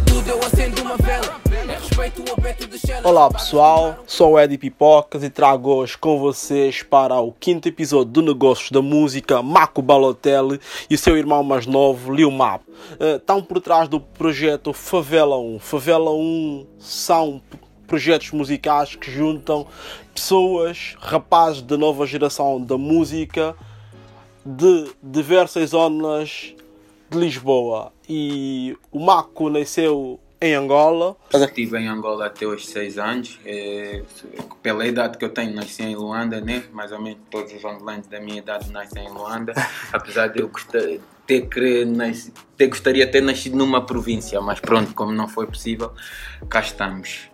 Tudo eu acendo uma vela. É respeito de Shella. Olá pessoal, sou o Eddie Pipocas e trago hoje com vocês para o quinto episódio do Negócios da Música Marco Balotelli e o seu irmão mais novo, Lil Map. Eh, Estão por trás do projeto Favela 1. Favela 1 são projetos musicais que juntam pessoas, rapazes da nova geração da música de diversas zonas de Lisboa. E o Marco nasceu em Angola. Estive em Angola até os 6 anos. É, pela idade que eu tenho, nasci em Luanda, né? Mais ou menos todos os angolanos da minha idade nascem em Luanda. Apesar de eu ter, nas- ter gostaria de ter nascido numa província, mas pronto, como não foi possível, cá estamos.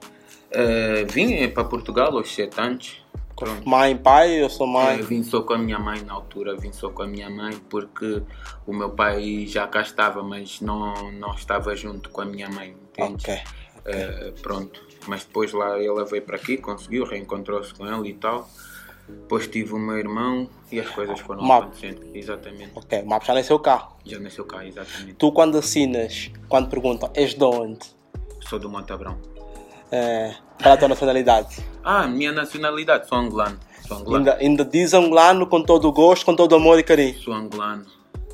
É, vim para Portugal aos 7 anos. Pronto. Mãe, pai, eu sou Eu mãe. vim só com a minha mãe na altura, vim só com a minha mãe porque o meu pai já cá estava, mas não, não estava junto com a minha mãe, entende? Ok. Eh, pronto, mas depois lá ele veio para aqui, conseguiu, reencontrou-se com ele e tal. Depois tive o meu irmão e as coisas foram Map. acontecendo. Exatamente, Ok, o Map já nasceu cá. já nasceu cá, exatamente. Tu quando assinas, quando perguntam, és de onde? Sou do Montabrão. É, qual é a tua nacionalidade? Ah, minha nacionalidade, sou angolano. Sou angolano. Ainda, ainda diz angolano com todo o gosto, com todo o amor e carinho. Sou angolano.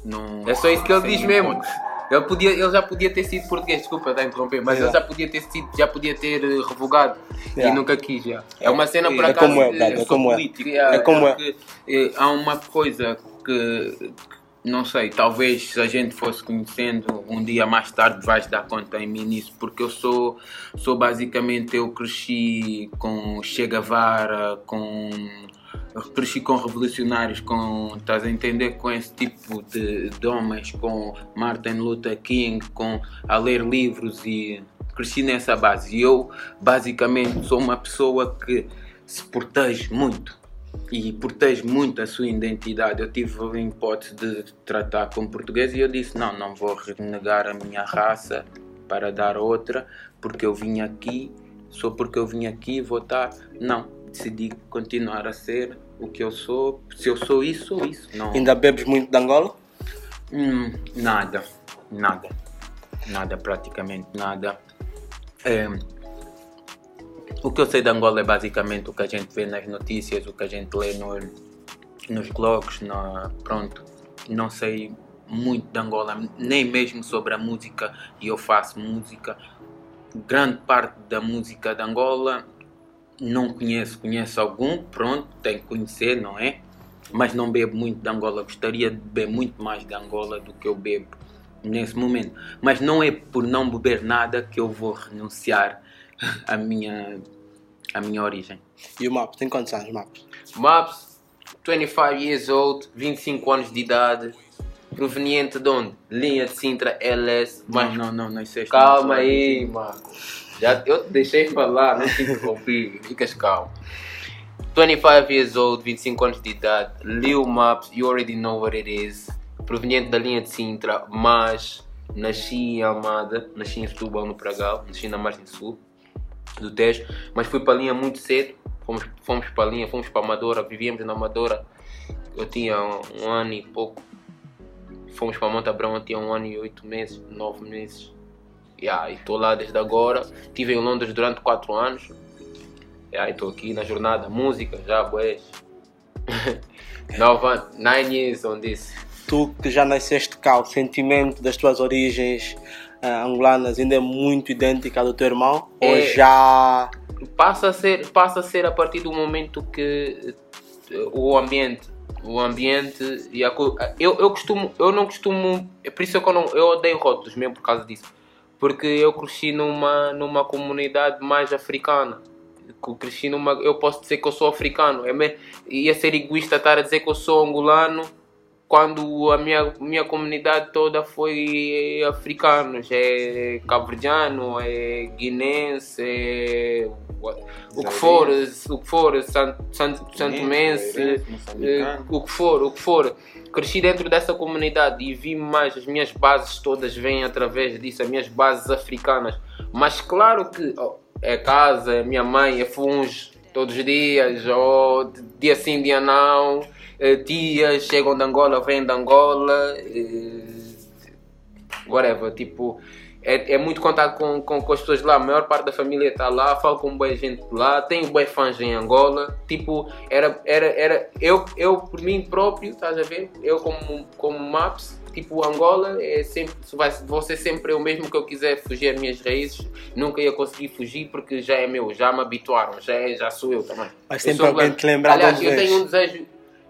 Não, É só isso que ele diz mesmo. Ele, podia, ele já podia ter sido português, desculpa estar a interromper, mas Yeah. ele já podia ter sido, já podia ter eh, revogado Yeah. e nunca quis já. É uma cena por É acaso. como é, eh, é como é. político, Yeah, É como é. porque, eh, há uma coisa que, não sei, talvez se a gente fosse conhecendo um dia mais tarde vais dar conta em mim nisso, porque eu sou, sou basicamente, eu cresci com Che Guevara, com cresci com revolucionários, com, estás a entender, com esse tipo de, de homens, com Martin Luther King, com a ler livros e cresci nessa base. E eu, basicamente, sou uma pessoa que se protege muito e protege muito a sua identidade. Eu tive a hipótese de tratar como português e eu disse: não, não vou renegar a minha raça para dar outra, porque eu vim aqui, só porque eu vim aqui votar. Não, decidi continuar a ser o que eu sou. Se eu sou isso, sou isso. Não, Ainda bebes muito de Angola? Hum, nada, nada, nada, praticamente nada. É, o que eu sei de Angola é basicamente o que a gente vê nas notícias, o que a gente lê no- nos blogs, na, pronto. Não sei muito de Angola, nem mesmo sobre a música, e eu faço música. Grande parte da música de Angola não conheço, conheço algum, pronto, tenho que conhecer, não é? Mas não bebo muito de Angola, gostaria de beber muito mais de Angola do que eu bebo nesse momento. Mas não é por não beber nada que eu vou renunciar à minha, à minha origem. E o Map, tem quantos anos, Map? Maps, 25 years old, 25 anos de idade, proveniente de onde? Linha de Sintra, LS, Mas mas não, não, não sei calma aí, mano. Já, eu te deixei falar, não te interrompi, ficas calmo. 25 years old, 25 anos de idade, Lil Maps, you already know what it is. Proveniente da linha de Sintra, mas nasci em Almada, nasci em Setúbal, no Pragal, nasci na margem sul do Tejo, mas fui para a linha muito cedo. Fomos, fomos para a linha, fomos para a Amadora, vivíamos na Amadora. Eu tinha um, um ano e pouco. Fomos para Monte Abrão, eu tinha um ano e oito meses, nove meses. Yeah, e estou lá desde agora. Estive em Londres durante quatro anos. Yeah, estou aqui na jornada música, já, boés. Nove anos, nine years on this. Tu que já nasceste cá, o sentimento das tuas origens ah, angolanas ainda é muito idêntico ao do teu irmão? Ou É. já... passa a ser passa a ser a partir do momento que eh, o ambiente o ambiente e a eu, eu costumo eu não costumo é por isso que eu não eu odeio rótulos mesmo por causa disso porque eu cresci numa numa comunidade mais africana Eu cresci numa eu posso dizer que eu sou africano é me- ia ser egoísta estar a dizer que eu sou angolano quando a minha, minha comunidade toda foi africanos, é cabo-verdiano, é guinense, é o que for, o que for, san- san- santomense, eh, o que for, o que for. Cresci dentro dessa comunidade e vi mais, as minhas bases todas vêm através disso, as minhas bases africanas. Mas claro que oh, é casa, é minha mãe, é funge todos os dias, ou dia sim, dia não. Eh, Tias chegam de Angola, vêm de Angola, eh, whatever, tipo, é, é muito contato com, com, com as pessoas lá. A maior parte da família está lá, falo com boa gente de lá, tenho boa fãs em Angola. Tipo, era, era, era eu, eu por mim próprio, estás a ver? Eu como, como Maps, tipo, Angola é sempre, vai, vou ser sempre eu mesmo que eu quiser fugir as minhas raízes, nunca ia conseguir fugir porque já é meu, já me habituaram, já, é, já sou eu também. Mas sempre alguém te lembrar Aliás, eu tenho um desejo,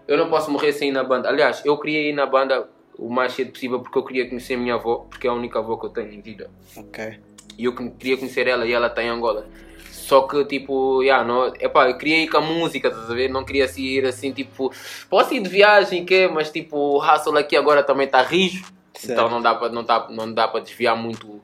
eu não posso morrer sem ir na banda. Aliás, eu queria ir na banda o mais cedo possível porque eu queria conhecer a minha avó, porque é a única avó que eu tenho em vida. Ok. E eu que- queria conhecer ela e ela está em Angola. Só que, tipo, yeah, não, epá, eu queria ir com a música, estás a ver? Não queria assim, ir assim, tipo, posso ir de viagem, que Mas, tipo, o hustle aqui agora também está rijo. Então não dá para não dá, não dá para desviar muito o,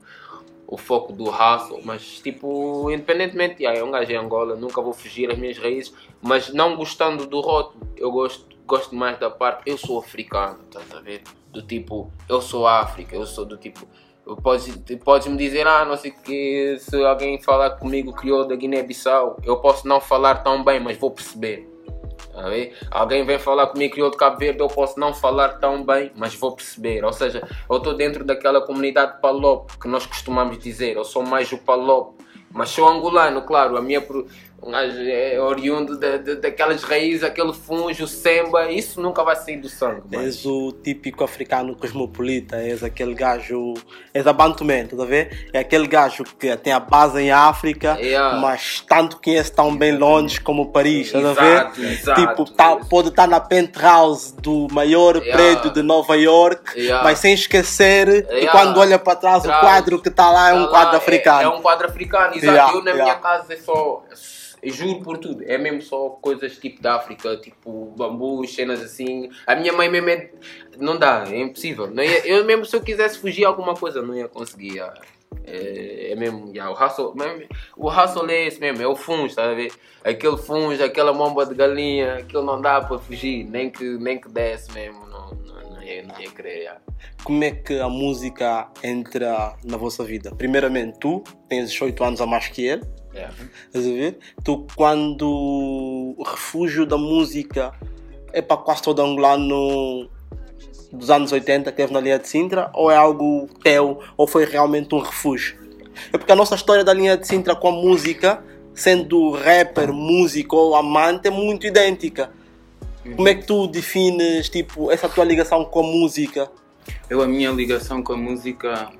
o foco do hustle. Mas, tipo, independentemente, yeah, é um gajo em Angola, nunca vou fugir as minhas raízes. Mas não gostando do rótulo, eu gosto, gosto mais da parte, eu sou africano, estás a ver? Do tipo, eu sou África, eu sou do tipo. Podes, podes me dizer, ah, não sei que, se alguém falar comigo criou da Guiné-Bissau, eu posso não falar tão bem, mas vou perceber. Tá? Alguém vem falar comigo criou de Cabo Verde, eu posso não falar tão bem, mas vou perceber. Ou seja, eu estou dentro daquela comunidade Palop que nós costumamos dizer, eu sou mais o Palop, mas sou angolano, claro, a minha um gajo é oriundo da, da- daquelas raízes, aquele fungo, o semba, isso nunca vai sair do sangue. mas- És o típico africano cosmopolita, és aquele gajo. És abantumento, estás a ver? É aquele gajo que tem a base em África, Yeah. mas tanto conhece tão bem Londres como Paris, estás a ver? Exato. Tipo, tá- pode estar na penthouse do maior Yeah. prédio de Nova York, Yeah. mas sem esquecer, Yeah. quando olha para trás, o quadro que está lá é um Tá quadro lá, africano. É, é um quadro africano, exato. Eu na minha casa é só. Juro por tudo, é mesmo só coisas tipo da África, tipo bambus, cenas assim. A minha mãe mesmo é. Não dá, é impossível. Não ia- eu mesmo se eu quisesse fugir alguma coisa, não ia conseguir. ah. É, é mesmo, yeah, o hustle, o hustle é esse mesmo, é o fungo, está a ver? Aquele fungo, aquela bomba de galinha, aquilo não dá para fugir, nem que, nem que desse mesmo, não, não, não, ia, não ia yeah. Como é que a música entra na vossa vida? Primeiramente, tu tens 18 anos a mais que ele. Yeah. Estás a ver? Tu, quando o refúgio da música é para quase todo angolano dos anos 80 que teve na linha de Sintra, ou é algo teu, ou foi realmente um refúgio? É porque a nossa história da linha de Sintra com a música, sendo rapper, músico ou amante, é muito idêntica. Como é que tu defines tipo, essa tua ligação com a música? Eu, a minha ligação com a música,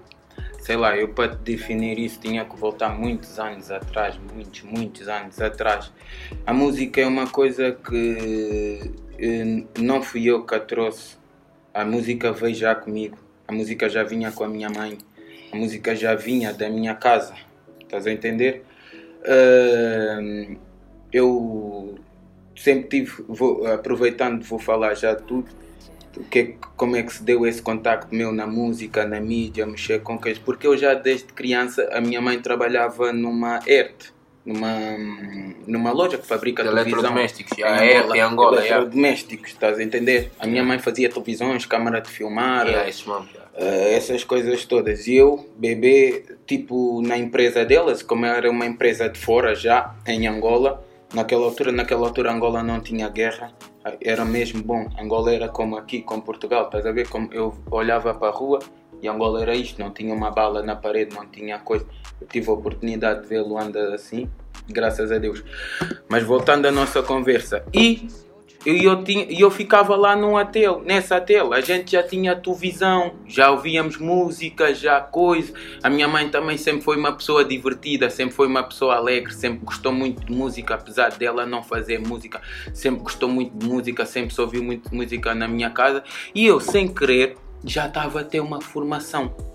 sei lá, eu para definir isso tinha que voltar muitos anos atrás, muitos, muitos anos atrás. A música é uma coisa que eh, não fui eu que a trouxe. A música veio já comigo. A música já vinha com a minha mãe. A música já vinha da minha casa. Estás a entender? Eh, eu sempre tive, vou, aproveitando, vou falar já tudo que, como é que se deu esse contacto meu na música, na mídia, mexer com queijo, porque eu já desde criança, a minha mãe trabalhava numa ERT, numa, numa loja que fabrica televisão. eletrodomésticos, em a ERT em Angola, yeah. Eletrodomésticos, estás a entender? A minha mãe fazia televisões, câmara de filmar, Yeah, isso mesmo, yeah. eh, essas coisas todas. E eu, bebê, tipo, na empresa delas, como era uma empresa de fora já, em Angola, naquela altura, naquela altura Angola não tinha guerra, era mesmo bom. Angola era como aqui, como Portugal, estás a ver? Como eu olhava para a rua e Angola era isto, não tinha uma bala na parede, não tinha coisa. Eu tive a oportunidade de ver Luanda assim, graças a Deus. Mas voltando à nossa conversa, e eu, eu, tinha, eu ficava lá num hotel, nessa hotel, a gente já tinha televisão, já ouvíamos música, já coisa. A minha mãe também sempre foi uma pessoa divertida, sempre foi uma pessoa alegre, sempre gostou muito de música, apesar dela não fazer música, sempre gostou muito de música, sempre se ouviu muito de música na minha casa. E eu, sem querer, já estava a ter uma formação.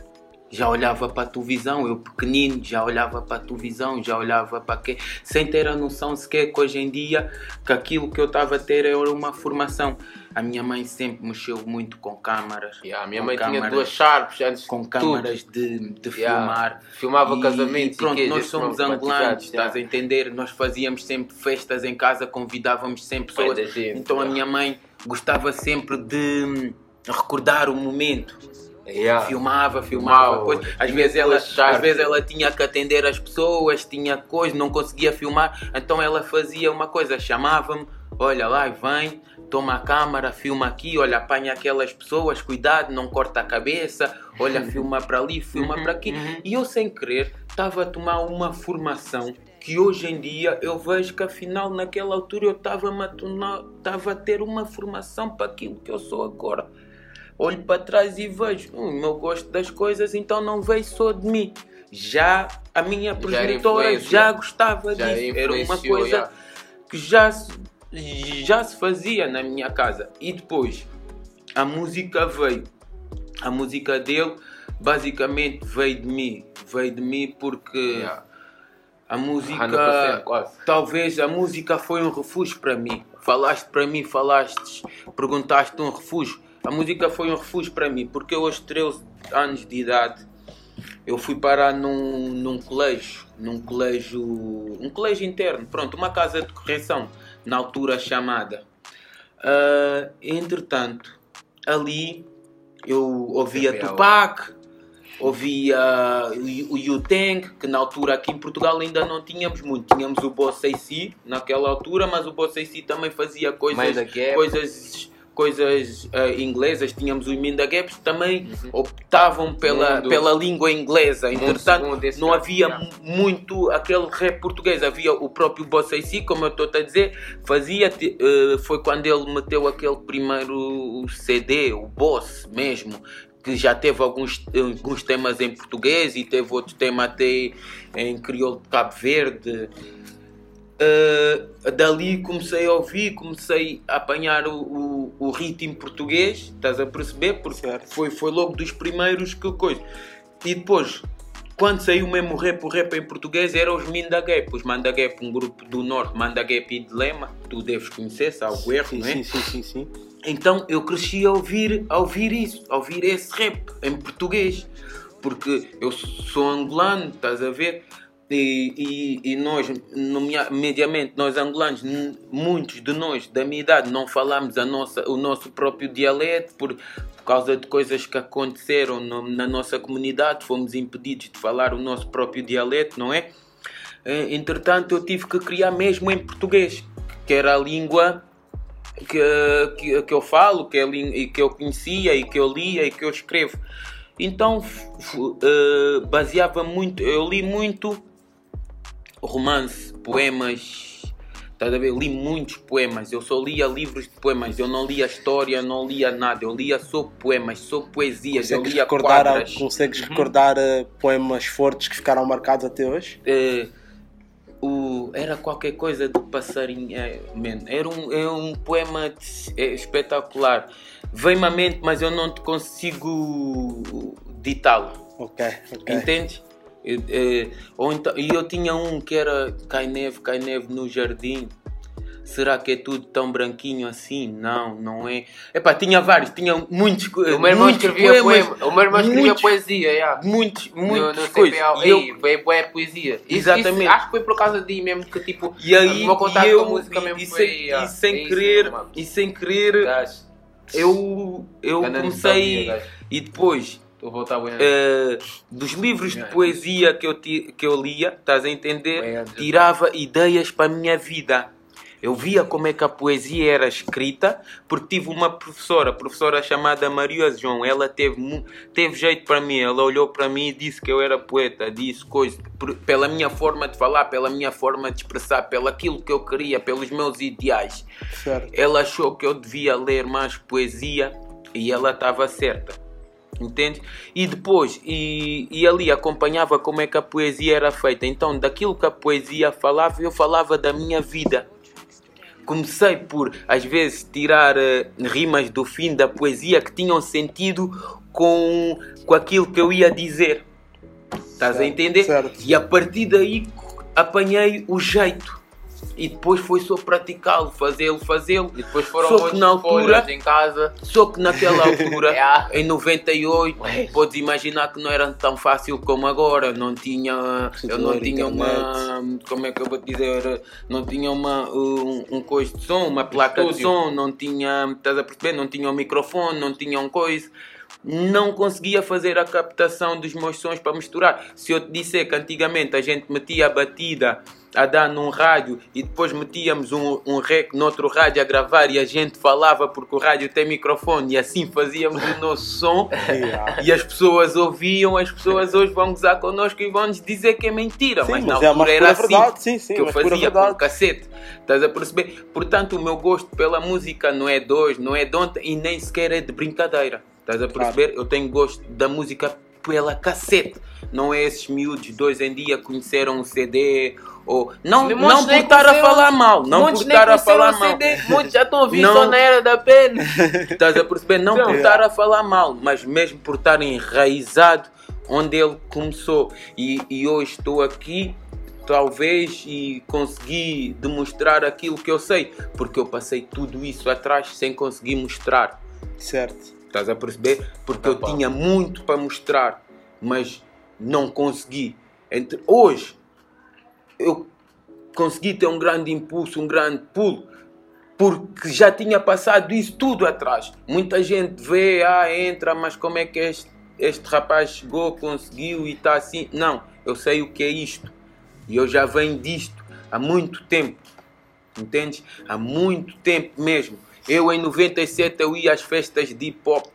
Já olhava para a televisão, eu pequenino, já olhava para a televisão, já olhava para quê, sem ter a noção sequer que hoje em dia que aquilo que eu estava a ter era uma formação. A minha mãe sempre mexeu muito com câmaras. Yeah, a minha mãe tinha câmaras- duas Sharps antes com câmaras de, de Yeah. filmar. Filmava E- casamentos e pronto, e nós somos angolanos, estás a yeah. entender? Nós fazíamos sempre festas em casa, convidávamos sempre pessoas. gente, então a minha mãe gostava sempre de recordar o momento. Yeah. Filmava, filmava, Filmava, coisa. Às vezes, ela, às vezes ela tinha que atender as pessoas, tinha coisa, não conseguia filmar, então ela fazia uma coisa, chamava-me, olha lá, vem, toma a câmera, filma aqui, olha, apanha aquelas pessoas, cuidado, não corta a cabeça, olha, filma para ali, filma Uhum, para aqui. uhum. E eu, sem querer, estava a tomar uma formação que hoje em dia eu vejo que afinal naquela altura eu estava a, tornar- estava a ter uma formação para aquilo que eu sou agora. Olho para trás e vejo hum, o meu gosto das coisas, então não veio só de mim. Já a minha progenitora influência. já gostava Já disso. Era uma coisa já. que já se, já se fazia na minha casa. E depois a música veio. A música dele basicamente veio de mim. Veio de mim porque Yeah. a música. 100% quase. Talvez a música foi um refúgio para mim. Falaste para mim, falaste, perguntaste um refúgio. A música foi um refúgio para mim, porque eu aos 13 anos de idade eu fui parar num, num colégio, num colégio, um colégio interno, pronto, uma casa de correção, na altura chamada. Ah, entretanto, ali eu ouvia. Tupac, ouvia o, Yu-Tang, que na altura aqui em Portugal ainda não tínhamos muito. Tínhamos o Boss AC naquela altura, mas o Boss AC também fazia coisas, coisas, coisas ah, inglesas. Tínhamos o Minda Gaps também optavam pela, Mundo- pela língua inglesa. Entretanto, não havia muito aquele rap português. Havia o próprio Boss AC, como eu estou a dizer, fazia. eh, foi quando ele meteu aquele primeiro CD, o Boss mesmo. Que já teve alguns, alguns temas em português e teve outro tema até em crioulo de Cabo Verde. Uh, dali comecei a ouvir, comecei a apanhar o, o, o ritmo português, estás a perceber? Porque Certo. foi, foi logo dos primeiros que coisa. E depois, quando saiu mesmo o rap, o rap em português, eram os Mindagap. Os Mandagap, um grupo do Norte, Mandagap e de Lema, tu deves conhecer, salvo erro, Sim, não é? sim, sim, sim, sim. Então eu cresci a ouvir, a ouvir isso, a ouvir esse rap em português. Porque eu sou angolano, estás a ver? E, e, e nós, mediamente, nós angolanos, muitos de nós da minha idade, não falamos a nossa, o nosso próprio dialeto por, causa de coisas que aconteceram no- na nossa comunidade, fomos impedidos de falar o nosso próprio dialeto, não é? Eh, Entretanto, eu tive que criar mesmo em português, que era a língua que, que, que eu falo, que, é que eu conhecia e que eu lia e que eu escrevo. Então eh, baseava muito, eu li muito romance, poemas. Estás a ver? Li muitos poemas. Eu só lia livros de poemas. Eu não lia história, não lia nada. Eu lia só poemas, só poesias. Eu Consegues lia recordar, quadras. consegues recordar eh, poemas fortes que ficaram marcados até hoje? Eh, o, era qualquer coisa do passarinho. é, man, era um, é um poema de- é, espetacular. Vem-me à mente, mas eu não te consigo ditá-lo. Ok, ok. Entende? Eu, eh, ou então, e eu tinha um que era cai neve, cai neve no jardim. Será que é tudo tão branquinho assim? Não, não é. Epá, tinha vários, tinha muitos, O meu irmão muitos escrevia poemas, poema. O meu irmão escrevia muitos, poesia, yeah. muitos, No, muitas no coisas. E eu- Ei, veio boa poesia. Isso- Exatamente. isso acho que foi por causa de mesmo que tipo. E aí, meu contato e eu, com a música e, mesmo e foi. sem, yeah, e sem é isso, querer, mano. e sem querer, eu, eu comecei, e depois, Estou a voltar bem. eh, dos livros de poesia que eu, ti- que eu lia, estás a entender, tirava ideias para a minha vida. Eu via como é que a poesia era escrita, porque tive uma professora, professora chamada Maria João. Ela teve, teve jeito para mim. Ela olhou para mim e disse que eu era poeta, disse coisas, por- pela minha forma de falar, pela minha forma de expressar, pelo aquilo que eu queria, pelos meus ideais. Certo. Ela achou que eu devia ler mais poesia e ela estava certa. Entende? E depois, e, e ali acompanhava como é que a poesia era feita. Então, daquilo que a poesia falava, eu falava da minha vida. Comecei por, às vezes, tirar eh, rimas do fim da poesia que tinham sentido com, com aquilo que eu ia dizer. Estás a entender? certo. E a partir daí apanhei o jeito. E depois foi só praticá-lo, fazê-lo, fazê-lo. E depois foram Só que na altura- em casa. Só que naquela altura, Yeah. em 98, Ué. podes imaginar que não era tão fácil como agora. Não tinha, eu não tinha uma, como é que eu vou dizer, não tinha uma, um, um coisa de som, uma placa de Estúdio. som, não tinha, estás a perceber? Não tinha um microfone, não tinha um coisa. Não conseguia fazer a captação dos meus sons para misturar. Se eu te disser que antigamente a gente metia a batida a dar num rádio e depois metíamos um, um rec noutro rádio a gravar e a gente falava porque o rádio tem microfone e assim fazíamos o nosso som Yeah. e as pessoas ouviam, as pessoas hoje vão gozar connosco e vão nos dizer que é mentira, Sim, mas na mas é altura uma era assim verdade, sim, sim, que eu fazia por cacete. Estás a perceber? Portanto, o meu gosto pela música não é de hoje, não é de ontem e nem sequer é de brincadeira. Estás a perceber? Eu tenho gosto da música pela cacete. Não é esses miúdos de hoje em dia conheceram o CD ou. Não, não por nem estar a conheceram- falar mal. Não por estar a falar mal. CD, Muitos já estão a ouvir Não. só na era da pena. Estás a perceber? Não por estar a falar mal, mas mesmo por estar enraizado onde ele começou. E, e hoje estou aqui, talvez, e consegui demonstrar aquilo que eu sei, porque eu passei tudo isso atrás sem conseguir mostrar. Certo. Estás a perceber? Porque Tá eu bom. tinha muito para mostrar, mas não consegui. Entre hoje eu consegui ter um grande impulso, um grande pulo, porque já tinha passado isso tudo atrás. Muita gente vê, ah, entra, mas como é que este, este rapaz chegou, conseguiu e está assim? Não, eu sei o que é isto. E eu já venho disto há muito tempo. Entendes? Há muito tempo mesmo. Eu em 97 eu ia às festas de hip hop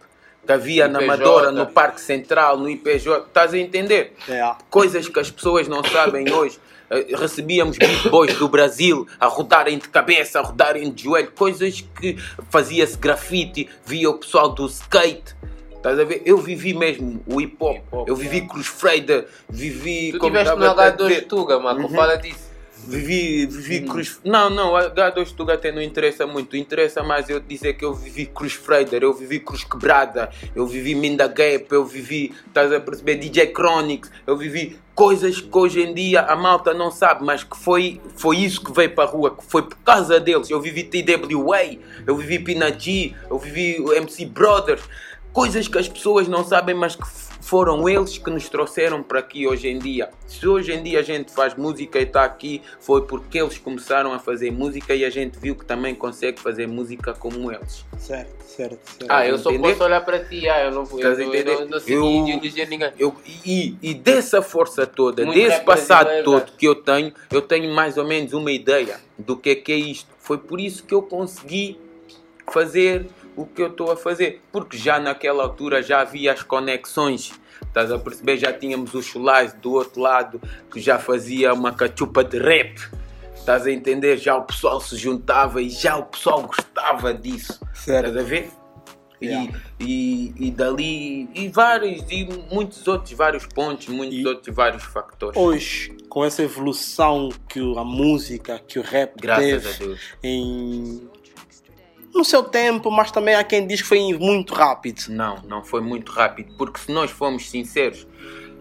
que havia na IPJ. Amadora, no Parque Central, no IPJ. Estás a entender? É. Coisas que as pessoas não sabem hoje. Eh, Recebíamos big boys do Brasil a rodarem de cabeça, a rodarem de joelho, coisas que fazia-se grafite, via o pessoal do skate. Estás a ver? Eu vivi mesmo o hip hop. Hip hop, Eu vivi Cruz Freida, vivi. Tu estiveste no estava a H2 dizer, Tuga, Uhum. fala disso. Vivi, vivi Hum. Cruz. Não, não, H2 Tuga até não interessa muito. Interessa mais eu dizer que eu vivi Cruz Freider, eu vivi Cruz Quebrada, eu vivi Minda Gap, eu vivi, estás a perceber, DJ Chronics, eu vivi coisas que hoje em dia a malta não sabe, mas que foi, foi isso que veio para a rua, que foi por causa deles. Eu vivi TWA, eu vivi Pina G, eu vivi MC Brothers, coisas que as pessoas não sabem, mas que foram eles que nos trouxeram para aqui hoje em dia. Se hoje em dia a gente faz música e está aqui, foi porque eles começaram a fazer música e a gente viu que também consegue fazer música como eles. Certo, certo, certo. Ah, eu só entender? posso olhar para ti, ah, eu não vou. Eu, Estás a eu, entender? não, Eu- de ninguém. Eu, e, e dessa força toda, Muito desse passado brasileiro, todo que eu tenho, eu tenho mais ou menos uma ideia do que é que é isto. Foi por isso que eu consegui fazer o que eu estou a fazer. Porque já naquela altura já havia as conexões. Estás a perceber? Já tínhamos o Chulais do outro lado que já fazia uma cachupa de rap. Estás a entender? Já o pessoal se juntava e já o pessoal gostava disso. Certo. Estás a ver? E, Yeah. e, e dali, e vários, e muitos outros, vários pontos, muitos E- outros, vários fatores. Hoje, com essa evolução que a música, que o rap Graças teve a Deus. em no seu tempo, mas também há quem diz que foi muito rápido. Não, não foi muito rápido, porque se nós formos sinceros,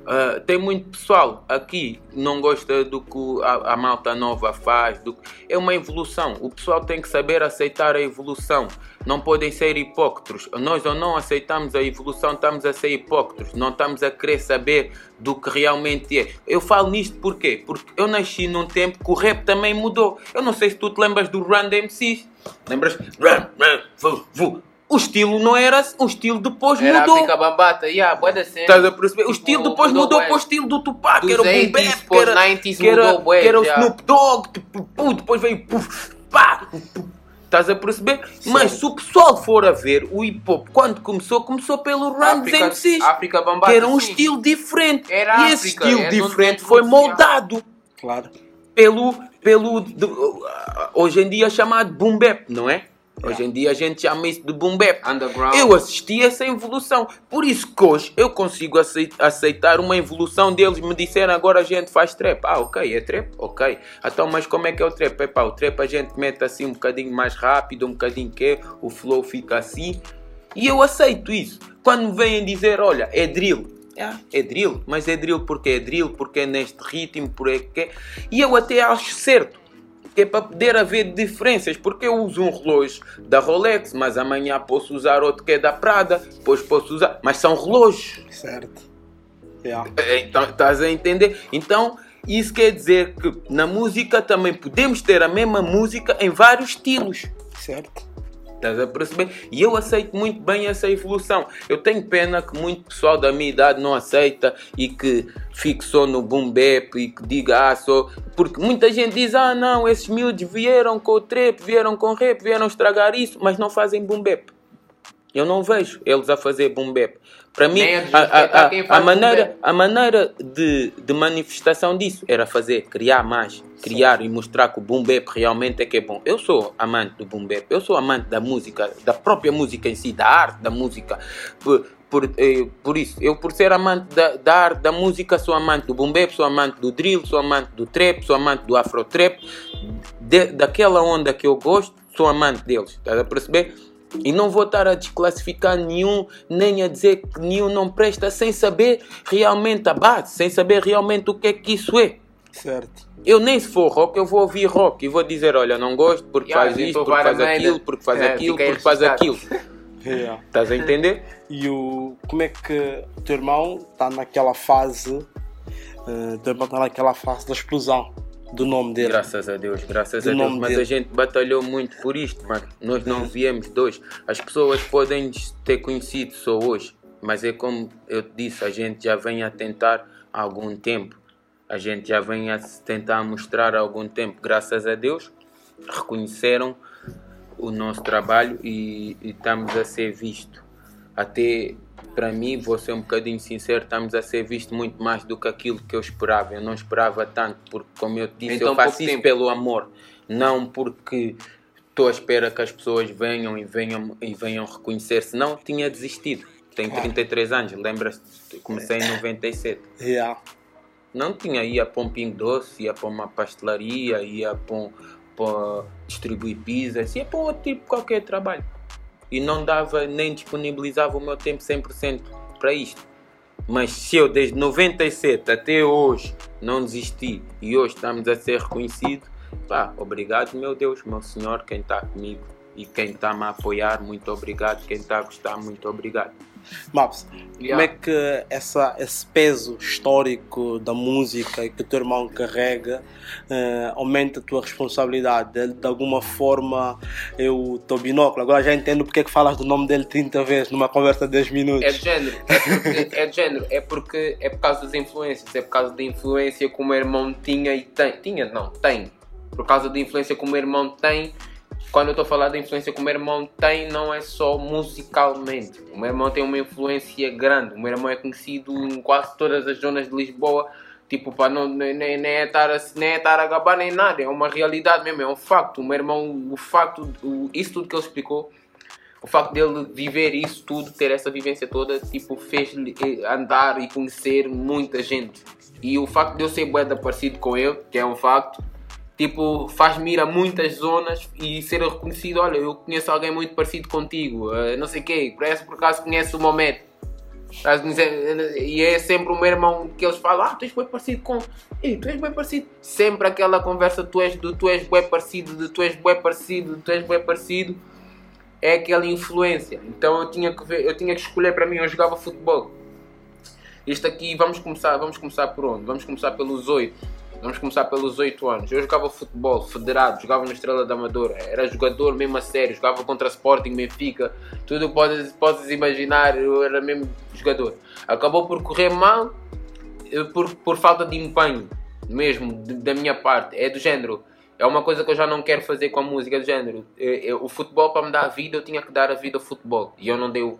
ah, tem muito pessoal aqui que não gosta do que a, a malta nova faz. Do, é uma evolução. O pessoal tem que saber aceitar a evolução. Não podem ser hipócritos. Nós ou não aceitamos a evolução, estamos a ser hipócritos. Não estamos a querer saber do que realmente é. Eu falo nisto porquê? Porque eu nasci num tempo que o rap também mudou. Eu não sei se tu te lembras do Run DMC. Lembras? Run, run, vu, vu. O estilo não era o estilo depois Era mudou. África Bambata, yeah, boa da cena. Estás a perceber? O Tipo, estilo depois mudou mudou para o estilo do Tupac, Dos que era o boom 80s bap, que era, 90s que era, mudou que era o. Snoop Dogg, tipo, depois veio puf, pá, puf. Estás a perceber? Mas se o pessoal for a ver, o hip hop, quando começou, começou pelo Run MCs, África Bambata. que era um sim. estilo diferente. Era e esse África, estilo é diferente veio foi moldado Claro. pelo, pelo de- hoje em dia chamado boom bap, não é? Hoje em dia a gente chama isso de boom bap. Underground. Eu assisti essa evolução. Por isso que hoje eu consigo acei- aceitar uma evolução deles. Me disseram agora a gente faz trap. Ah, ok, é trap? Ok. Então, mas como é que é o trap? Epá, o trap a gente mete assim um bocadinho mais rápido, um bocadinho que o flow fica assim. E eu aceito isso. Quando me vêm dizer, olha, é drill. Ah, é drill, mas é drill porque é drill, porque é neste ritmo, porque é. E eu até acho certo que é para poder haver diferenças, porque eu uso um relógio da Rolex, mas amanhã posso usar outro que é da Prada, depois posso usar, mas são relógios. Certo. Yeah. É, Então, estás a entender? Então, isso quer dizer que na música também podemos ter a mesma música em vários estilos. Certo. Estás a perceber? E eu aceito muito bem essa evolução. Eu tenho pena que muito pessoal da minha idade não aceita e que fique só no boom bap e que diga, ah, só. Porque muita gente diz, ah, não, esses miúdos vieram com o trap, vieram com rap, vieram estragar isso, mas não fazem boom bap. Eu não vejo eles a fazer boom bap. Para mim, a a, a, a, maneira, a maneira de, de manifestação disso era fazer, criar mais, criar e mostrar que o boom bap realmente é que é bom. Eu sou amante do boom bap, eu sou amante da música, da própria música em si, da arte da música. Por, por, eh, por isso, eu por ser amante da, da arte da música, sou amante do boom bap, sou amante do drill, sou amante do trap, sou amante do afro trap, de- daquela onda que eu gosto, sou amante deles. Estás a perceber? E não vou estar a desclassificar nenhum, nem a dizer que nenhum não presta sem saber realmente a base, sem saber realmente o que é que isso é. Certo. Eu nem se for rock, eu vou ouvir rock e vou dizer, olha, não gosto porque Yeah, faz isto, porque faz aquilo, porque faz É, aquilo, porque faz aquilo. Yeah. Estás a entender? E o, como é que o teu irmão está naquela fase, eh, teu irmão está naquela fase da explosão do nome dele? Graças a Deus, graças Do a Deus. Mas dele. a gente batalhou muito por isto, mano. Nós não viemos dois. As pessoas podem ter conhecido só hoje, mas é como eu te disse, a gente já vem a tentar há algum tempo. A gente já vem a tentar mostrar há algum tempo. Graças a Deus, reconheceram o nosso trabalho e, e estamos a ser visto. Até para mim, vou ser um bocadinho sincero, estamos a ser visto muito mais do que aquilo que eu esperava. Eu não esperava tanto, porque, como eu te disse, Então, eu faço isso tempo. pelo amor, não porque estou à espera que as pessoas venham e venham, e venham reconhecer. Senão, tinha desistido. Tenho Claro. 33 anos, lembras-te? Comecei em 97 Yeah. não tinha, ia para um pingo doce, ia para uma pastelaria, ia para, um, para distribuir pizzas, ia para outro tipo qualquer trabalho. E não dava nem disponibilizava o meu tempo 100% para isto. Mas se eu desde 97 até hoje não desisti e hoje estamos a ser reconhecidos, pá, obrigado meu Deus, meu Senhor, quem está comigo e quem está-me a apoiar, muito obrigado, quem está a gostar, muito obrigado. Maps, Yeah. como é que essa, esse peso histórico da música que o teu irmão carrega eh, aumenta a tua responsabilidade? De, de alguma forma, eu, o teu binóculo, agora já entendo porque é que falas do nome dele 30 vezes numa conversa de 10 minutos. É de género, é, porque, é de género, é porque é por causa das influências, é por causa da influência que o meu irmão tinha e tem. Tinha, não, tem. Por causa da influência que o meu irmão tem. Quando eu estou falar da influência que o meu irmão tem, não é só musicalmente. O meu irmão tem uma influência grande. O meu irmão é conhecido em quase todas as zonas de Lisboa. Tipo, para não, nem, nem, é estar a, nem é estar a gabar nem nada. É uma realidade mesmo, é um facto. O meu irmão, o facto, o, isso tudo que ele explicou, o facto dele viver isso tudo, ter essa vivência toda, tipo, fez-lhe eh, andar e conhecer muita gente. E o facto de eu ser bué parecido com ele, que é um facto, tipo, faz-me ir a muitas zonas e ser reconhecido, olha, eu conheço alguém muito parecido contigo, eh, não sei quê, parece por acaso conhece o Mohamed. Conhecer? E é sempre o meu irmão que eles falam, ah, tu és bem parecido com. Tu és bem parecido. Sempre aquela conversa, tu és do tu és bem parecido, de tu és bem parecido, de tu és bem parecido é aquela influência. Então eu tinha que ver, eu tinha que escolher para mim, eu jogava futebol. Isto aqui, vamos começar, vamos começar por onde? Vamos começar pelos oito. Vamos começar pelos oito anos. Eu jogava futebol, federado, jogava no Estrela da Amadora, era jogador mesmo a sério, jogava contra Sporting, Benfica, tudo podes, podes imaginar, eu era mesmo jogador. Acabou por correr mal eh, por, por falta de empenho, mesmo, de- da minha parte. É do género, é uma coisa que eu já não quero fazer com a música, é do género. eh, eh, o futebol, para me dar a vida, eu tinha que dar a vida ao futebol. E eu não dei o,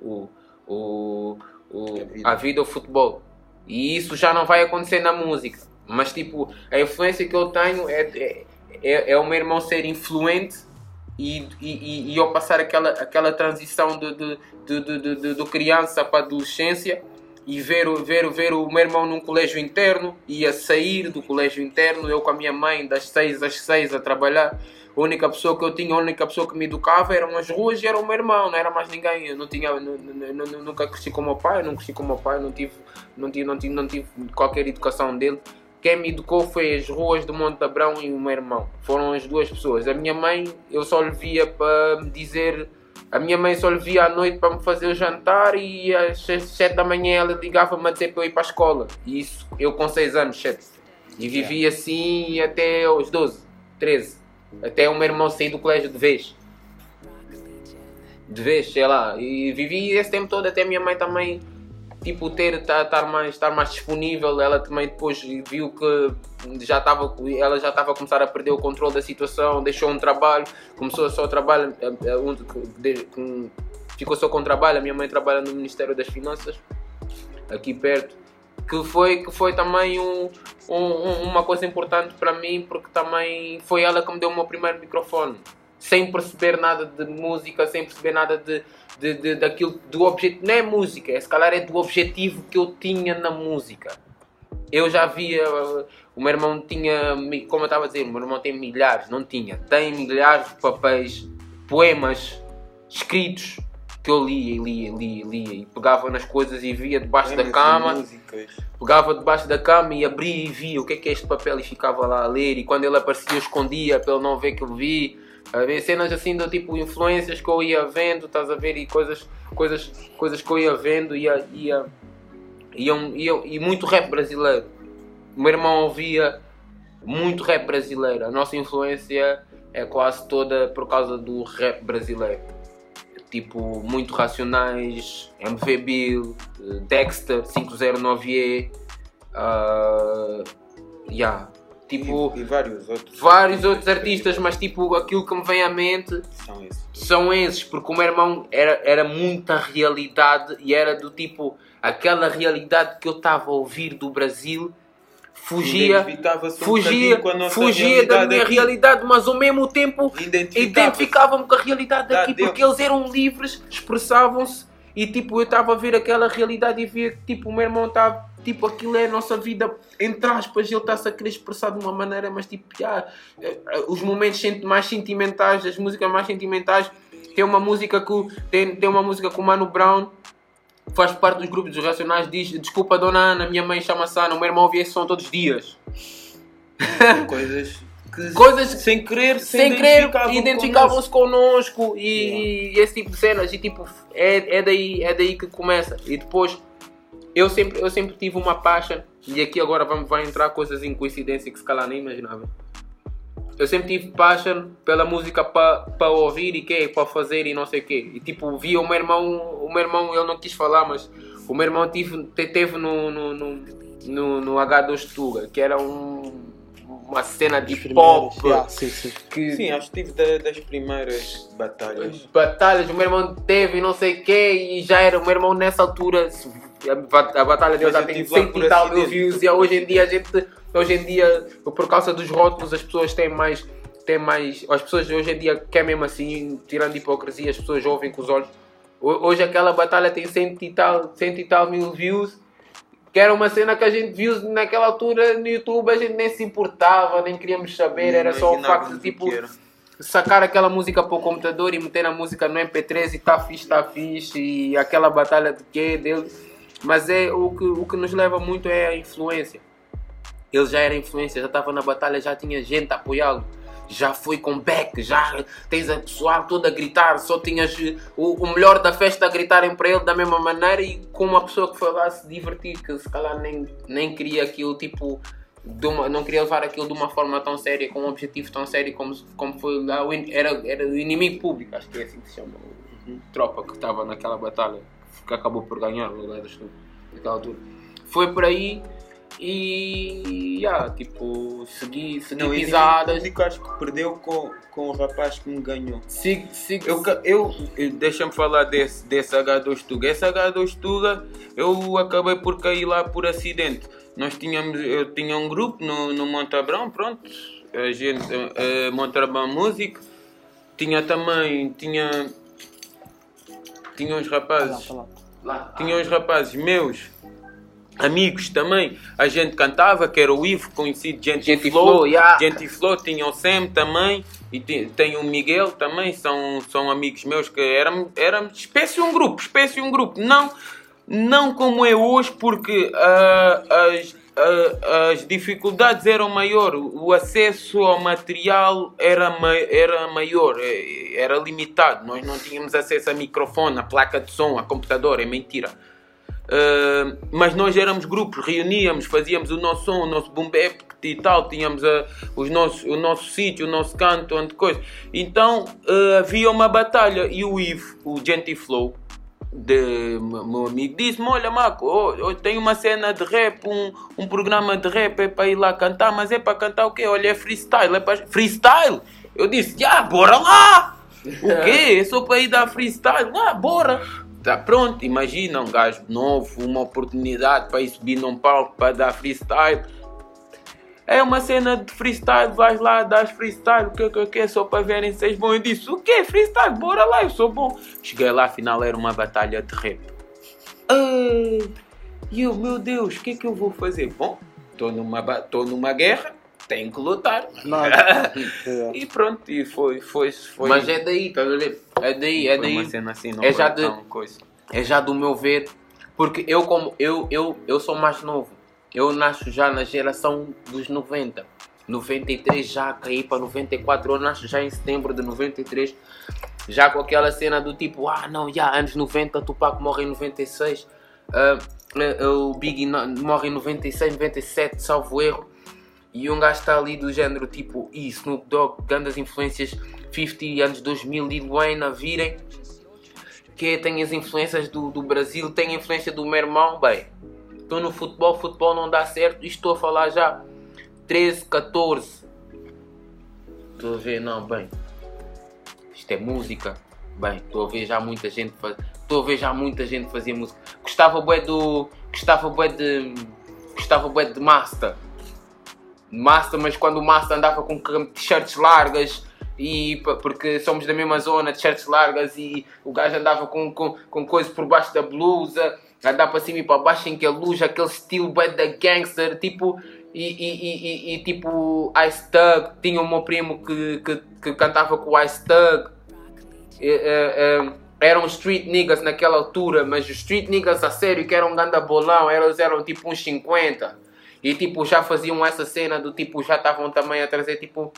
o, o, o, a vida ao futebol. E isso já não vai acontecer na música. Mas, tipo, a influência que eu tenho é, é, é, é o meu irmão ser influente e, e, e- eu passar aquela, aquela transição de, de, de, de- de criança para adolescência e ver, ver, ver o meu irmão num colégio interno e a sair do colégio interno, eu com a minha mãe das 6 às 6 a trabalhar. A única pessoa que eu tinha, a única pessoa que me educava eram as ruas e era o meu irmão, não era mais ninguém. Eu não tinha, nu- nu- nunca cresci com o meu pai, não cresci com o meu pai, não tive, não tive, não tive, não tive qualquer educação dele. Quem me educou foi as ruas do Monte Abrão e o meu irmão. Foram as duas pessoas. A minha mãe, eu só lhe via para me dizer. A minha mãe só lhe via à noite para me fazer o jantar e às 7 da manhã ela ligava-me a dizer para eu ir para a escola. E isso eu com 6 anos, 7. E vivi assim até aos 12, 13. Até o meu irmão sair do colégio de vez. De vez, sei lá. E vivi esse tempo todo até a minha mãe também tipo ter estar tá, mais estar mais disponível ela também depois viu que já estava ela já estava a começar a perder o controle da situação deixou um trabalho começou só o trabalho eh, eh, um, ficou só com trabalho a minha mãe trabalha no Ministério das Finanças aqui perto que foi que foi também um, um, uma coisa importante para mim porque também foi ela que me deu o meu primeiro microfone sem perceber nada de música sem perceber nada de de, de, daquilo, do objetivo, não é música, é, se calhar é do objetivo que eu tinha na música. Eu já via, o meu irmão tinha, como eu estava a dizer, o meu irmão tem milhares, não tinha, tem milhares de papéis, poemas escritos que eu lia e lia, lia, lia e pegava nas coisas e via debaixo da cama, pegava debaixo da cama e abria e via o que é que é este papel e ficava lá a ler e quando ele aparecia eu escondia para ele não ver que eu vi cenas assim do tipo influências que eu ia vendo, estás a ver? E coisas, coisas, coisas que eu ia vendo e ia, e muito rap brasileiro. O meu irmão ouvia muito rap brasileiro. A nossa influência é quase toda por causa do rap brasileiro. Tipo, muito Racionais, MV Bill, Dexter, 509E. Uh, yeah, Tipo, e, e, vários outros. Vários outros artistas, mas tipo, aquilo que me vem à mente são esses. São esses, porque o meu irmão era, era muita realidade e era do tipo, aquela realidade que eu estava a ouvir do Brasil fugia, fugia, um fugia da minha aqui. realidade, mas ao mesmo tempo identificava-me com a realidade daqui, porque eles eram livres, expressavam-se e tipo, eu estava a ver aquela realidade e via que tipo, o meu irmão estava tipo, aquilo é a nossa vida, entre aspas, ele está-se a querer expressar de uma maneira, mas tipo, já, eh, eh, os momentos mais sentimentais, as músicas mais sentimentais, tem uma música que tem, tem uma música com o Mano Brown, faz parte dos grupos dos Racionais, diz, desculpa dona Ana, minha mãe chama-se Ana, o meu irmão ouvia esse som todos os dias. Coisas que coisas sem querer sem querer identificavam-se connosco, e, yeah. e, esse tipo de cenas e tipo é, é daí é daí que começa e depois eu sempre, eu sempre tive uma paixão, e aqui agora vamos, vai entrar coisas em coincidência que se calhar nem imaginava. Eu sempre tive paixão pela música para ouvir e que para fazer e não sei o quê. E tipo, via o meu irmão, o meu irmão, ele não quis falar, mas o meu irmão tive, teve no, no, no, no, no H2 Tuga, que era um, uma cena de pop. Yeah, sim, sim. Que, sim, acho que tive da, das primeiras batalhas. Batalhas, o meu irmão teve e não sei o quê, e já era o meu irmão nessa altura a, a batalha dele já tem 100 e tal mil views e hoje em dia a gente, hoje em dia, por causa dos rótulos, as pessoas têm mais, têm mais, as pessoas hoje em dia querem mesmo assim, tirando hipocrisia, as pessoas ouvem com os olhos. Hoje aquela batalha tem 100 e tal, 100 e tal mil views, que era uma cena que a gente viu naquela altura no YouTube, a gente nem se importava, nem queríamos saber, era só o facto de tipo sacar aquela música para o computador e meter a música no MP3 e tá fixe, tá fixe, e aquela batalha de quê dele mas é o que, o que nos leva muito é a influência. Ele já era influência, já estava na batalha, já tinha gente a apoiá-lo. Já foi com back, já tens a pessoal toda a gritar, só tinhas o, o melhor da festa a gritarem para ele da mesma maneira e com uma pessoa que foi lá se divertir, que se calhar nem, nem queria aquilo tipo uma, não queria levar aquilo de uma forma tão séria, com um objetivo tão sério como, como foi lá, era, era o inimigo público, acho que é assim que se chama, tropa que estava naquela batalha que acabou por ganhar o lugar das naquela altura. Foi por aí e yeah, tipo, segui, segui não, pisadas. Eu acho que perdeu com, com o rapaz que me ganhou. Sigo, sigo. Eu, eu, eu deixa-me falar desse, desse H2 Tuga. Esse H2 Tuga eu acabei por cair lá por acidente. Nós tínhamos, eu tinha um grupo no, no Montabrão, pronto, a gente, uh, Montabrão Music. Tinha também, tinha tinha uns rapazes. Lá, tinha uns rapazes meus, amigos também. A gente cantava, que era o Ivo, conhecido Gente, gente Flow. Flow yeah. Gente Flow, tinha o Sam também. E tem, tem o Miguel também, são, são amigos meus que eram, eram espécie um grupo, espécie um grupo. Não, não como é hoje, porque uh, as as dificuldades eram maiores, o acesso ao material era, era maior, é, era limitado. Nós não tínhamos acesso a microfone, a placa de som, a computador, é mentira. Uh, mas nós éramos grupos, reuníamos, fazíamos o nosso som, o nosso boom bap, e tal, tínhamos a, os nossos, o nosso sítio, o nosso canto, onde coisa. Então eh, havia uma batalha e o Ivo, o Gentiflow, de, meu amigo disse-me, olha Marco, oh, eu tenho uma cena de rap, um, um programa de rap é para ir lá cantar, mas é para cantar o quê? Olha, é freestyle, é para... Freestyle? Eu disse, já, bora lá! O quê? É só para ir dar freestyle? Ah, bora! Tá pronto, imagina um gajo novo, uma oportunidade para ir subir num palco para dar freestyle. É uma cena de freestyle, vais lá, das freestyle, o que que que só para verem se és bom. Eu disse, o que freestyle? Bora lá, eu sou bom. Cheguei lá, afinal era uma batalha de rap. E eu, meu Deus, o que é que eu vou fazer? Bom, estou numa, numa guerra, tenho que lutar. Nada. É. e pronto, e foi, foi, foi. Mas é daí, estás a ver? É daí, é daí. cena assim, não É já de-. É já do meu ver. Porque eu como eu, eu, eu sou mais novo. Eu nasço já na geração dos 90. 93 já caí para 94. Eu nasço já em setembro de 93. Já com aquela cena do tipo, ah não, já, anos 90, Tupac morre em 96. ah, ah, o no- morre em 96, 97, salvo erro. E um gajo está ali do género tipo, e Snoop Dogg, grandes influências 50 anos 2000, Lil Wayne a virem que tem as influências do, do Brasil, tem a influência do meu irmão, bem. Estou no futebol, futebol não dá certo, e estou a falar já 13, 14. Estou a ver, não, bem. Isto é música. Bem, estou a ver já muita gente faz... Estou a ver já muita gente fazer música. Gostava bué do. Gostava bué de. Gostava bué de Master. Master, mas quando o Master andava com t-shirts largas e porque somos da mesma zona, t-shirts largas e o gajo andava com, com, com coisas por baixo da blusa, andava para cima e para baixo em que a luz, aquele estilo bem da gangster, tipo e, e, e, e, tipo Ice Thug, tinha o meu primo que, que, que cantava com o Ice Thug. E, eh, eh, eram street niggas naquela altura, mas os street niggas a sério que eram ganda bolão, eles eram tipo uns 50. E tipo, já faziam essa cena do tipo, já estavam também a trazer tipo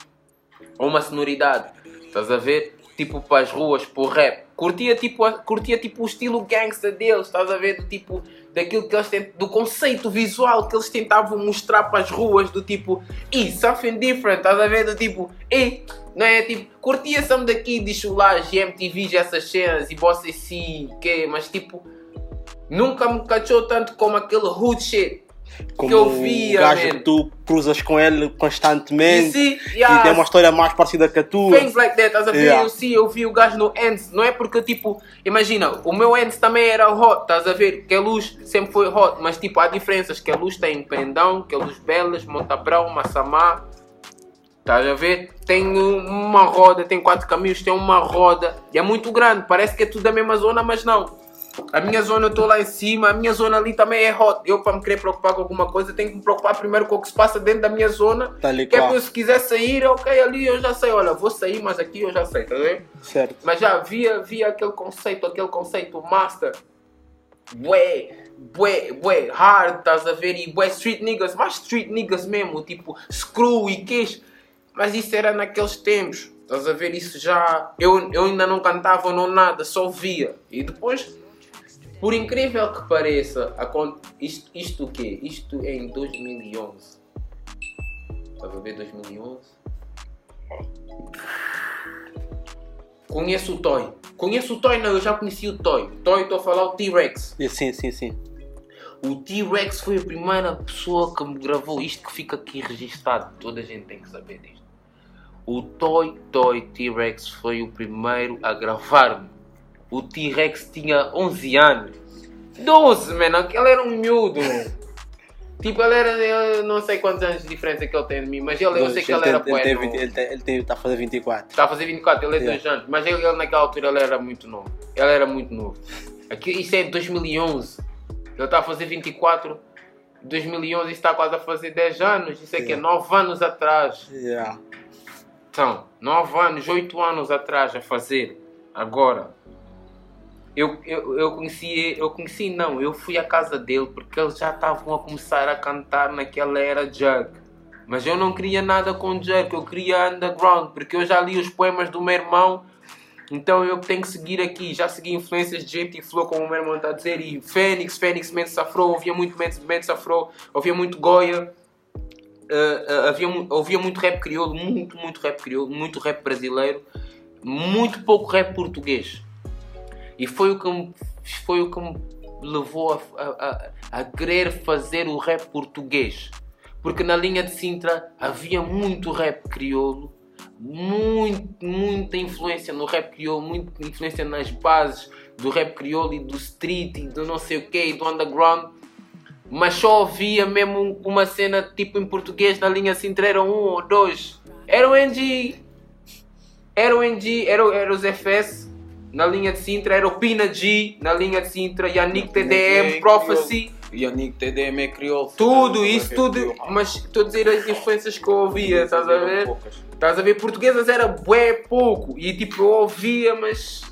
uma sonoridade. Estás a ver? Tipo para as ruas, para o rap. Curtia tipo, curtia tipo o estilo gangster deles, estás a ver? Do tipo, daquilo que eles tent... do conceito visual que eles tentavam mostrar para as ruas, do tipo, e something different, estás a ver? Do tipo, e não é? Tipo, curtia some daqui de chulage, MTV, essas cenas e você sim, que, mas tipo, nunca me cachou tanto como aquele hood shit. Como que eu via, o gajo que tu cruzas com ele constantemente see? e tem uma história mais parecida que a tua. Things like that, estás a ver? Eu sim, eu vi o gajo no Ends, não é porque tipo, imagina, o meu Ends também era hot, estás a ver? Que a luz sempre foi hot, mas tipo, há diferenças, que a luz tem Pendão, que a luz Belas, Montabrão, Massamá, estás a ver? Tem uma roda, tem quatro caminhos, tem uma roda, e é muito grande, parece que é tudo da mesma zona, mas não. A minha zona eu estou lá em cima, a minha zona ali também é hot. Eu para me querer preocupar com alguma coisa tenho que me preocupar primeiro com o que se passa dentro da minha zona. Tá que é se quiser sair, ok, ali eu já sei, olha, vou sair, mas aqui eu já sei, tá vendo? Certo. Mas já via, via aquele conceito, aquele conceito master. Bué, bué, bué, hard, estás a ver? E bué street niggas, mais street niggas mesmo, tipo screw e queijo. Mas isso era naqueles tempos, estás a ver? Isso já. Eu, eu ainda não cantava, não nada, só via. E depois, por incrível que pareça, isto, isto o quê? Isto é em 2011. Estás a ver 2011? Conheço o Toy. Conheço o Toy, não, eu já conheci o Toy. Toy, estou a falar o T-Rex. Sim, sim, sim. O T-Rex foi a primeira pessoa que me gravou isto que fica aqui registado. Toda a gente tem que saber disto. O Toy Toy T-Rex foi o primeiro a gravar-me. O T-Rex tinha 11 anos. 12, mano. Aquele era um miúdo. tipo, ele era. Eu não sei quantos anos de diferença que ele tem de mim, mas ele, eu sei que ele, tem, era ele, tem, poeta. 20 ele, tem, ele tem, tá a fazer 24. Está a fazer 24, ele é Yeah. 2 anos. Mas ele, ele naquela altura ele era muito novo. Ele era muito novo. Aqui, isso é de 2011. Ele está a fazer 24. 2011 isso está quase a fazer 10 anos. Isso é que é Yeah. 9 anos atrás. Yeah. Então, 9 anos, 8 anos atrás a fazer. Agora. Eu, eu, conheci, eu conheci não, eu fui à casa dele porque eles já estavam a começar a cantar naquela era jug. Mas eu não queria nada com jug, eu queria underground, porque eu já li os poemas do meu irmão, então eu tenho que seguir aqui. Já segui influências de e flow, como o meu irmão está a dizer, e Fênix, Fênix, Mendes Afro, ouvia muito Mendes, Mendes Afro, ouvia muito Goya. uh, uh, havia, havia muito rap crioulo, muito, muito rap crioulo, muito rap brasileiro, muito pouco rap português. E foi o que me, foi o que me levou a, a, a- querer fazer o rap português. Porque na linha de Sintra havia muito rap crioulo, muito, muita influência no rap crioulo, muita influência nas bases do rap crioulo e do street e do não sei o que, do underground. Mas só havia mesmo uma cena tipo em português na linha Sintra, era um ou dois. Era o NG, era o NG, era, era os FS na linha de Sintra, era o Pina G na linha de Sintra, Yannick TDM, Prophecy. Yannick TDM é crioulo. Tudo, isso tudo, mas estou a dizer as influências que eu ouvia, estás a ver? Estás a ver? Portuguesas era bué pouco e tipo eu ouvia, mas.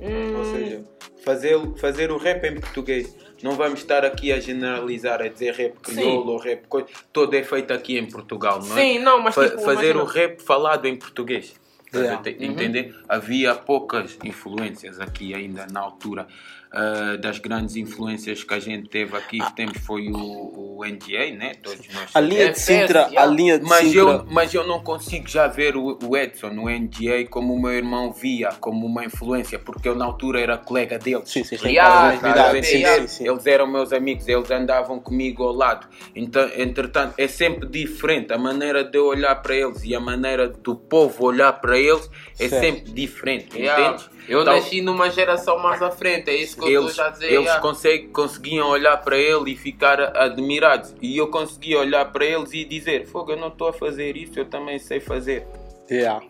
hum, Ou seja, fazer, fazer o rap em português. Não vamos estar aqui a generalizar, a dizer rap crioulo ou rap coisa. Todo é feito aqui em Portugal, não é? Sim, não, mas Fa- tipo, fazer imagina- o rap falado em português. Estás a Yeah. te- Uhum. Entender? Havia poucas influências aqui ainda na altura. Ah, das grandes influências que a gente teve aqui, que temos foi o, o NGA, né? Todos nós A linha de Sintra, a linha de mas Sintra. eu, mas eu não consigo já ver o, o Edson, o NGA, como o meu irmão via, como uma influência, porque eu na altura era colega deles. Sim, sim, sim. Yeah, Sim, sim, sim. Eles eram meus amigos, eles andavam comigo ao lado. Então, entretanto, é sempre diferente. A maneira de eu olhar para eles e a maneira do povo olhar para eles é Certo. sempre diferente. Yeah. Entendes? Eu Então, nasci numa geração mais à frente, é isso que eu eles, estou já a dizer. eles yeah. conseguem, conseguiam olhar para ele e ficar admirados. E eu conseguia olhar para eles e dizer: Fogo, eu não estou a fazer isso, eu também sei fazer. Yeah.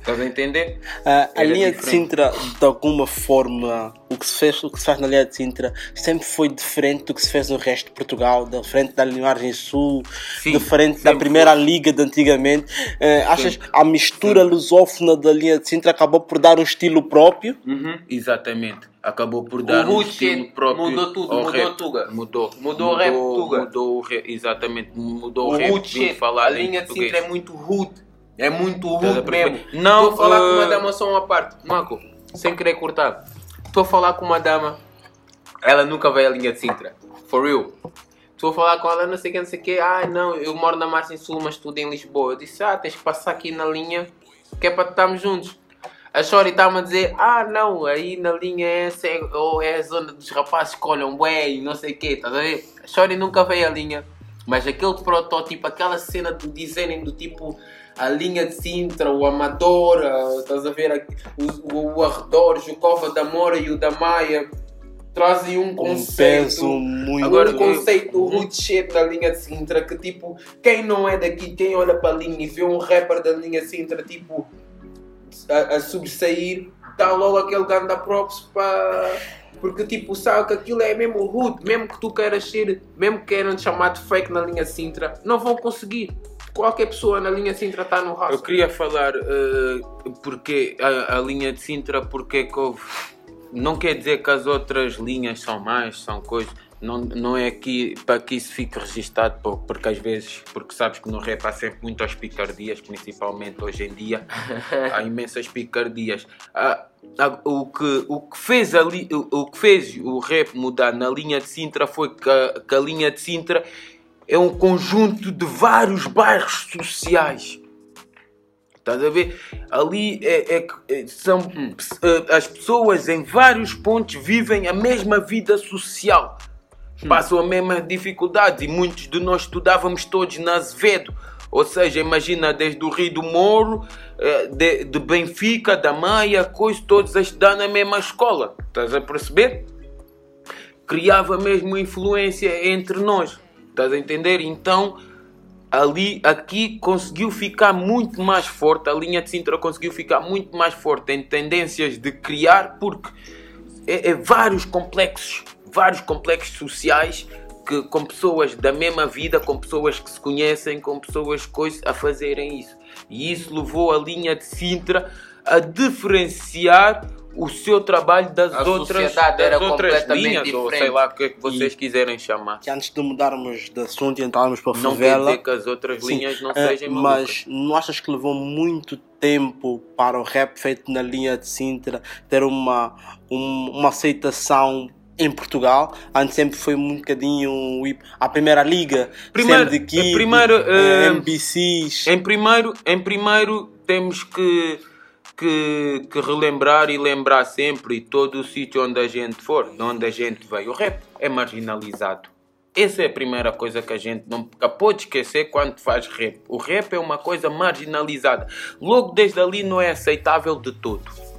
Estás a entender? Ah, a Era linha de diferente. Sintra, de alguma forma, o que, se fez, o que se faz na linha de Sintra sempre foi diferente do que se fez no resto de Portugal, diferente da Margem Sul, Sim, diferente da primeira liga de antigamente. Ah, achas que a mistura lusófona da linha de Sintra acabou por dar um estilo próprio? Uhum, exatamente. Acabou por dar O um estilo próprio mudou tudo, mudou rap. Tuga. Mudou. Mudou o rap Tuga. Mudou o rap, exatamente. Mudou o, O rap de falar a linha de português. Sintra é muito hood. É muito perceber? mesmo. Não, Estou a falar com uma uh, dama só uma parte. Marco, sem querer cortar. Estou a falar com uma dama. Ela nunca veio à linha de Sintra. For real. Estou a falar com ela, não sei o que, não sei o que. Ah, não, eu moro na Margem Sul, mas estudo em Lisboa. Eu disse, ah, tens que passar aqui na linha, que é para estarmos juntos. A Shori está-me a dizer, ah, não, aí na linha essa é, ou é a zona dos rapazes que olham bué e não sei o que, estás a ver? A Shori nunca veio à linha, mas aquele protótipo, aquela cena de dizerem do tipo a linha de Sintra, o Amador, estás a ver, o, o, o Arredor, da Mora e o da Maia, trazem um Um conceito. peso muito. Agora o conceito muito shit da linha de Sintra que tipo, quem não é daqui, quem olha para a linha e vê um rapper da linha Sintra tipo a, a sobressair, dá logo aquele ganda props para. Porque tipo, sabe que aquilo é mesmo hood, mesmo que tu queiras ser, mesmo que queiram te chamar de fake na linha Sintra, não vão conseguir. Qualquer pessoa na linha Sintra está no Eu raço. queria falar eh, porque a, a linha de Sintra, porque que houve. Não quer dizer que as outras linhas são mais, são coisas. Não, não é aqui para que isso fique registado, pô, porque às vezes, porque sabes que no rap há sempre muitas picardias, principalmente hoje em dia, há imensas picardias. Ah, ah, o, que, o, que fez ali, o, o que fez o rap mudar na linha de Sintra foi que a, que a linha de Sintra é um conjunto de vários bairros sociais. Estás a ver? Ali é, é é- são eh, as pessoas em vários pontos vivem a mesma vida social. Passam a mesma dificuldade e muitos de nós estudávamos todos na Azevedo. Ou seja, imagina desde o Rio do Moro, eh, de, de Benfica, da Maia, coisa, todos a estudar na mesma escola. Estás a perceber? criava mesmo influência entre nós. Estás a entender? Então, ali, aqui conseguiu ficar muito mais forte, a linha de Sintra conseguiu ficar muito mais forte em tendências de criar, porque é, é vários complexos, vários complexos sociais que, com pessoas da mesma vida, com pessoas que se conhecem, com pessoas coisas a fazerem isso. E isso levou a linha de Sintra a diferenciar o seu trabalho das A outras, sociedade das era outras completamente linhas, ou sei diferente. lá o que é que vocês quiserem chamar. Que antes de mudarmos de assunto e entrarmos para a Não quer favela. dizer que as outras Sim, linhas não eh, sejam malucas. mas não achas que levou muito tempo para o rap feito na linha de Sintra ter uma, um- uma aceitação em Portugal. Antes sempre foi um bocadinho um a primeira liga, Primeiro- de Kid, primeiro, eh, MBCs. Em primeiro, em primeiro temos que, que, que relembrar e lembrar sempre todo o sítio onde a gente for, de onde a gente veio. O rap é marginalizado. Essa é a primeira coisa que a gente não pode esquecer quando faz rap. O rap é uma coisa marginalizada. Logo desde ali não é aceitável de todo.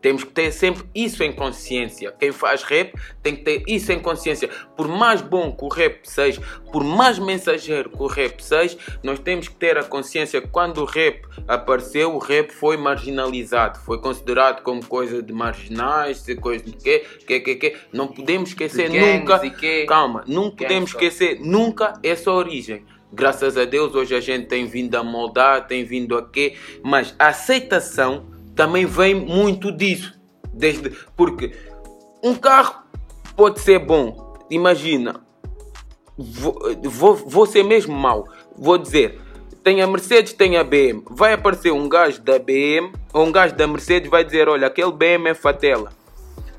Temos que ter sempre isso em consciência. Quem faz rap tem que ter isso em consciência. Por mais bom que o rap seja, por mais mensageiro que o rap seja, nós temos que ter a consciência que quando o rap apareceu, o rap foi marginalizado. Foi considerado como coisa de marginais, coisa de quê, quê, quê, quê. Não podemos esquecer nunca. Calma, não podemos esquecer nunca essa origem. Graças a Deus, hoje a gente tem vindo a moldar, tem vindo a quê, mas a aceitação também vem muito disso. Desde, porque um carro pode ser bom, imagina, vou, vou, vou ser mesmo mau, vou dizer, tem a Mercedes, tem a BM, vai aparecer um gajo da BM ou um gajo da Mercedes vai dizer, olha, aquele BM é fatela.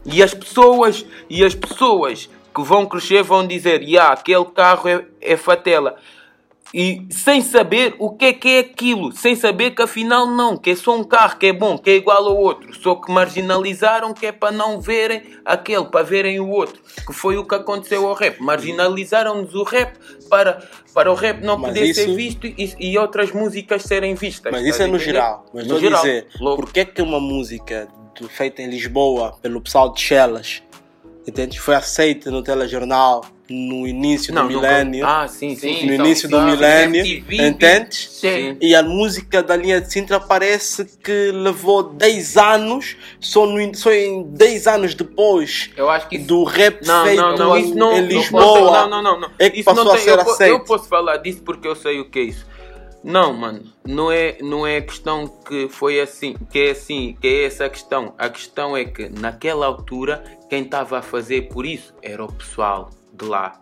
E as pessoas, e as pessoas que vão crescer vão dizer, yeah, aquele carro é, é fatela. E sem saber o que é que é aquilo, sem saber que afinal não, que é só um carro que é bom, que é igual ao outro, só que marginalizaram que é para não verem aquele, para verem o outro, que foi o que aconteceu ao rap. Marginalizaram-nos o rap para, para o rap não Mas poder isso- ser visto e, e outras músicas serem vistas. Mas estás isso é no entender? geral. Mas No geral, dizer, logo. porque é que uma música feita em Lisboa pelo pessoal de Chelas entende? foi aceita no telejornal no início Não, do milénio? Ah, sim, sim. Sim, no são- início do são milénio, MTV, entendes? Sim. E a música da linha de Sintra parece que levou 10 anos, só, no, só em 10 anos depois Eu acho que isso do rap Não, feito não, não, isso não. em Lisboa. Não, não, não. não. é que Isso passou não a tem- ser eu, aceito. Eu posso falar disso porque eu sei o que é isso. Não, mano, não é, não é questão que foi assim, que é assim, que é essa a questão. A questão é que naquela altura quem estava a fazer por isso era o pessoal de lá,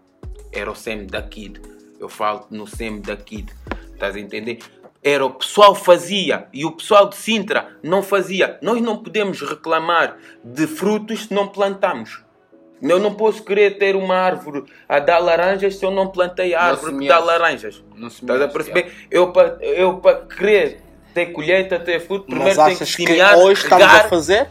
era o SEM da Kid. Eu falo no SEM da Kid, estás a entender? Era o pessoal fazia e o pessoal de Sintra não fazia. Nós não podemos reclamar de frutos se não plantamos. Eu não posso querer ter uma árvore a dar laranjas se eu não plantei a árvore que dá laranjas. Não se Estás a perceber? Eu para eu pa querer ter colheita, ter fruto, primeiro tenho que semear, hoje estamos regar, a fazer?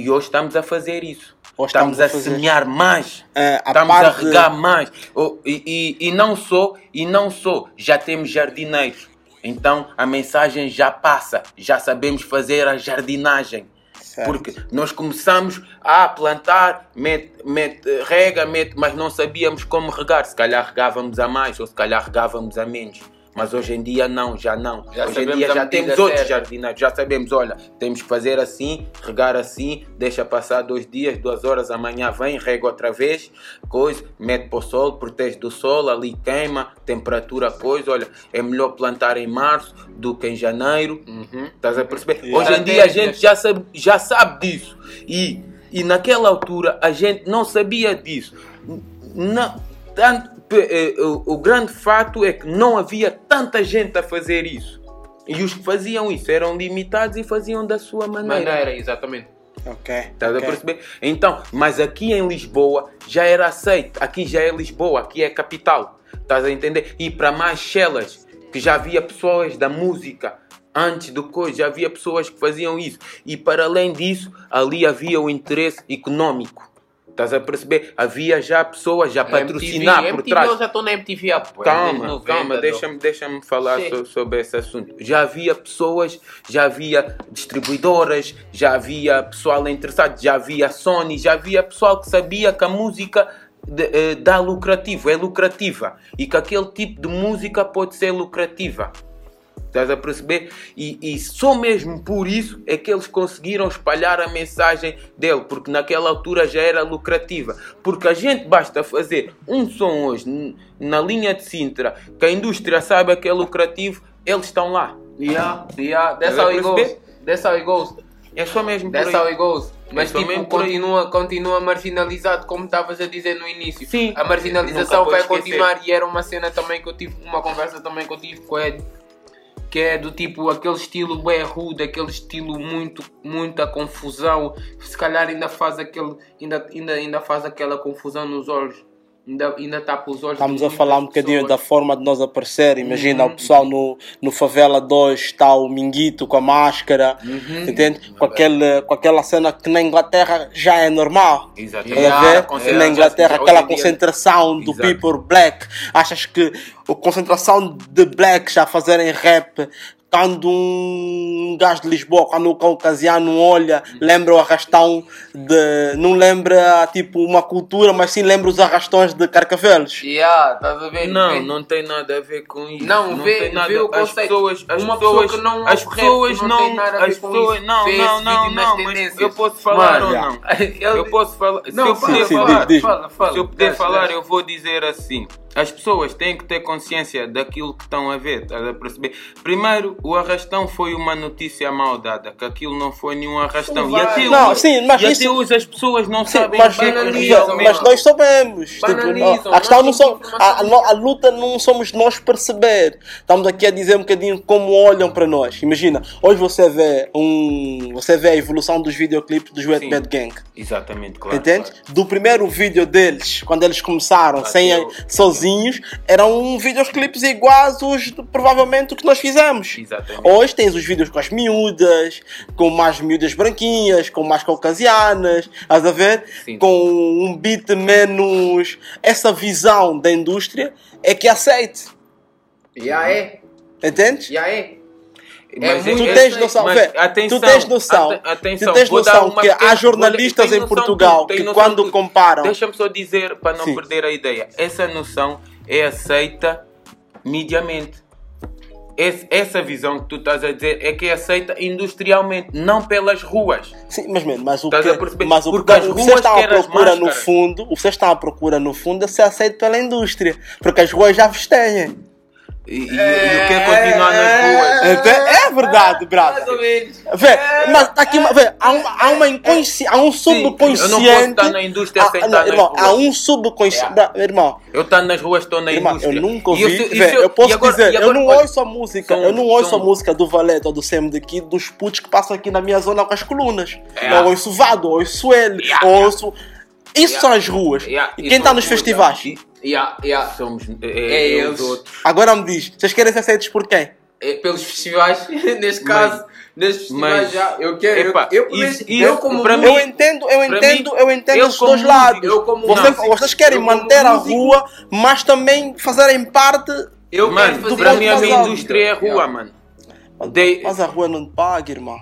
E hoje estamos a fazer isso. Hoje estamos, estamos a a, fazer. semear mais. Eh, a estamos a parte- regar mais. Oh, e, e, e não sou, e não sou, já temos jardineiros. Então a mensagem já passa, já sabemos fazer a jardinagem. Certo. Porque nós começamos a plantar, mete, mete, rega, mete, mas não sabíamos como regar. Se calhar regávamos a mais ou se calhar regávamos a menos. Mas hoje em dia não, já não. Já hoje em dia já temos outros jardineiros. Já sabemos, olha, temos que fazer assim, regar assim, deixa passar dois dias, duas horas, amanhã vem, rega outra vez, coisa, mete para o sol, protege do sol, ali queima, temperatura, coisa. Olha, é melhor plantar em março do que em janeiro. Uhum. Estás a perceber? Yeah. Hoje em dia a gente já sabe, já sabe disso. E, e naquela altura a gente não sabia disso. Não, tanto, o, o grande fato é que não havia tanta gente a fazer isso. E os que faziam isso eram limitados e faziam da sua maneira. Maneira, exatamente. Ok. Estás ok. a perceber? Então, mas aqui em Lisboa já era aceito. Aqui já é Lisboa, aqui é capital. Estás a entender? E para mais chelas, que já havia pessoas da música antes do coisa, já havia pessoas que faziam isso. E para além disso, ali havia o interesse econômico. Estás a perceber? Havia já pessoas já patrocinar MTV, por MTV, trás. Eu já estou na MTV há Calma, 90, calma, deixa-me deixa falar so- sobre esse assunto. Já havia pessoas, já havia distribuidoras, já havia pessoal interessado, já havia Sony, já havia pessoal que sabia que a música de- eh, dá lucrativo, é lucrativa e que aquele tipo de música pode ser lucrativa. Estás a perceber? E, e só mesmo por isso é que eles conseguiram espalhar a mensagem dele, porque naquela altura já era lucrativa. Porque a gente basta fazer um som hoje na linha de Sintra, que a indústria saiba que é lucrativo, eles estão lá. Yeah, yeah, that's how it goes. That's how it goes. É só mesmo por That's aí. how it goes. Mas É tipo, por continua, continua marginalizado como estavas a dizer no início. Sim. A marginalização vai esquecer. continuar e era uma cena também que eu tive, uma conversa também que eu tive com o Ed. Que é do tipo aquele estilo bem rude, aquele estilo muito, muita confusão. Se calhar ainda faz aquele, ainda, ainda, ainda faz aquela confusão nos olhos. Ainda, ainda tapa os olhos. Estamos a falar um bocadinho da pessoas. forma de nós aparecer. Imagina Uhum. o pessoal no, no Favela 2 está o Minguito com a máscara, Uhum. entende? Com, aquele, com aquela cena que na Inglaterra já é normal. Exatamente. Yeah, considera- na Inglaterra, aquela concentração do Exato. people black. Achas que a concentração de blacks a fazerem rap, quando um gajo de Lisboa, quando o caucasiano olha, lembra o arrastão de. Não lembra tipo uma cultura, mas sim lembra os arrastões de Carcavelos. Yeah, estás a ver? Não, Vê- não tem nada a ver com isso. Não, vê- tem nada. vê o as pessoas, as Uma pessoas, pessoa que não as pessoas não não, as pessoas, não, não, não, não, mas eu posso falar Mano, ou não? Eu posso falar. Se Não, eu puder sim, falar, diz, diz. fala, fala. se eu puder Deixa, falar, deixa. eu vou dizer assim. As pessoas têm que ter consciência daquilo que estão a ver, estás a perceber? Primeiro, o arrastão foi uma notícia mal dada, que aquilo não foi nenhum arrastão. E vai. até, Não, hoje- sim, mas e isso- até hoje as pessoas não Sim, sabem mas, o que é que banalizam, mas, nós sabemos. Tipo, Banalizam, a questão não a, a, a luta não somos nós perceber. Estamos aqui a dizer um bocadinho como olham para nós. Imagina, hoje você vê um, você vê a evolução dos videoclipes dos Wet. Bad Gang. Exatamente, claro. Entende? claro. Do primeiro vídeo deles, quando eles começaram Até sem o- sozinhos, eram videoclipes iguais os provavelmente o que nós fizemos. Exatamente. Hoje tens os vídeos com as miúdas, com mais miúdas branquinhas, com mais caucasianas, estás a ver? Sim. Com um beat menos. Essa visão da indústria é que aceite. Já é, Entendes? já é. Mas muito- Tu tens noção, mas atenção, tu tens noção, ate- atenção, tu tens noção que há jornalistas em Portugal tem que quando tudo. comparam- Deixa-me só dizer, para não Sim. perder a ideia, essa noção é aceita mediamente. Esse- essa visão que tu estás a dizer é que é aceita industrialmente, não pelas ruas. Sim, mas, mesmo, mas o Estás que, mas o Porque que as ruas vocês estão à procura no fundo, o que vocês estão à procura no fundo é ser aceito pela indústria, porque as ruas já vos têm. E, e, e o que é continuar nas ruas? Ente- É verdade, brado. Mais ou menos. Vê, mas tá aqui, vê, há, uma, há uma inconsci... há um subconsciente. eu não posso estar na indústria Há- sem não, estar nas irmão, ruas. há um subconsciente. Bra- Irmão, Eu estou nas ruas, estou na irmão, indústria. eu nunca ouvi. e vê, eu posso agora- dizer, e eu agora- não olha, ouço a música, são- eu não ouço são- a música do Valete ou do Sem daqui dos putos que passam aqui na minha zona com as colunas. É. Eu ouço o Vado, ouço ele, Yeah. ouço. Isso Yeah. são as ruas. Yeah, E isso quem está nos festivais? E- Já, já. Somos é, É é, eles. os outros. Agora me diz, vocês querem ser aceitos por quem? É, pelos festivais, neste caso, nestes festivais mas- já. Eu quero. Epá, eu, eu, isso- eu, isso, como para mim- Eu entendo, eu entendo, mim, eu entendo como dois lados. eu como Vocês, músico, vocês querem eu como manter a rua, mas também fazerem parte. eu Mano, quero fazer para mim a minha indústria é a rua, Yeah. mano. De- Mas a rua não paga, irmão.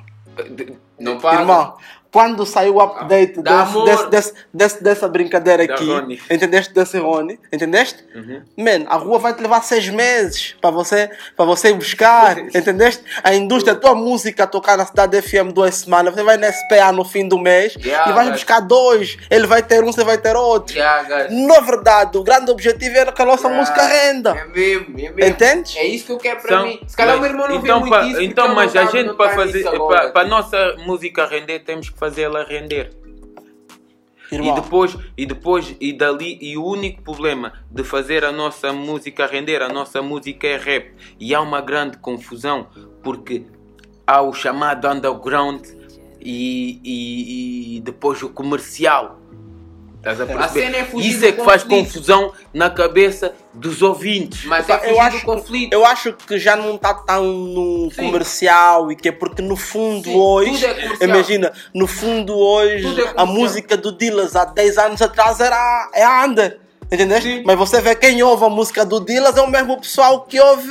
Não paga. Irmão, quando saiu o update desse, desse- desse- desse- dessa brincadeira Da aqui, Rony. entendeste? Desse Rony, entendeste? Uhum. Man, a rua vai te levar seis meses para você, para você ir buscar, entendeste? A indústria, a tua música tocar na cidade FM duas semanas, você vai na SPA no fim do mês Yeah, e vai guys. buscar dois. Ele vai ter um, você vai ter outro. Guys. Na verdade, o grande objetivo era que a nossa Yeah. música renda. É mesmo, é mesmo. Entendes? É isso que eu quero para mim. Se calhar o meu irmão não então, vê pa- muito isso. porque Então, mas a gente para fazer, para a nossa música render, temos que fazê-la render. E Irmão, depois, e depois, e dali, e o único problema de fazer a nossa música render, a nossa música é rap. E há uma grande confusão, porque há o chamado underground e, e, e depois o comercial. Estás a perceber? cena é fugir Isso é que faz conflito. confusão na cabeça dos ouvintes. Mas Pá, é eu acho- conflito. Eu acho que já não está tão no Sim. comercial e que é porque no fundo Sim, hoje, tudo é imagina, no fundo hoje é a música do Dillas há 10 anos atrás era é a Under. Entendeste? Mas você vê quem ouve a música do Dillas é o mesmo pessoal que ouve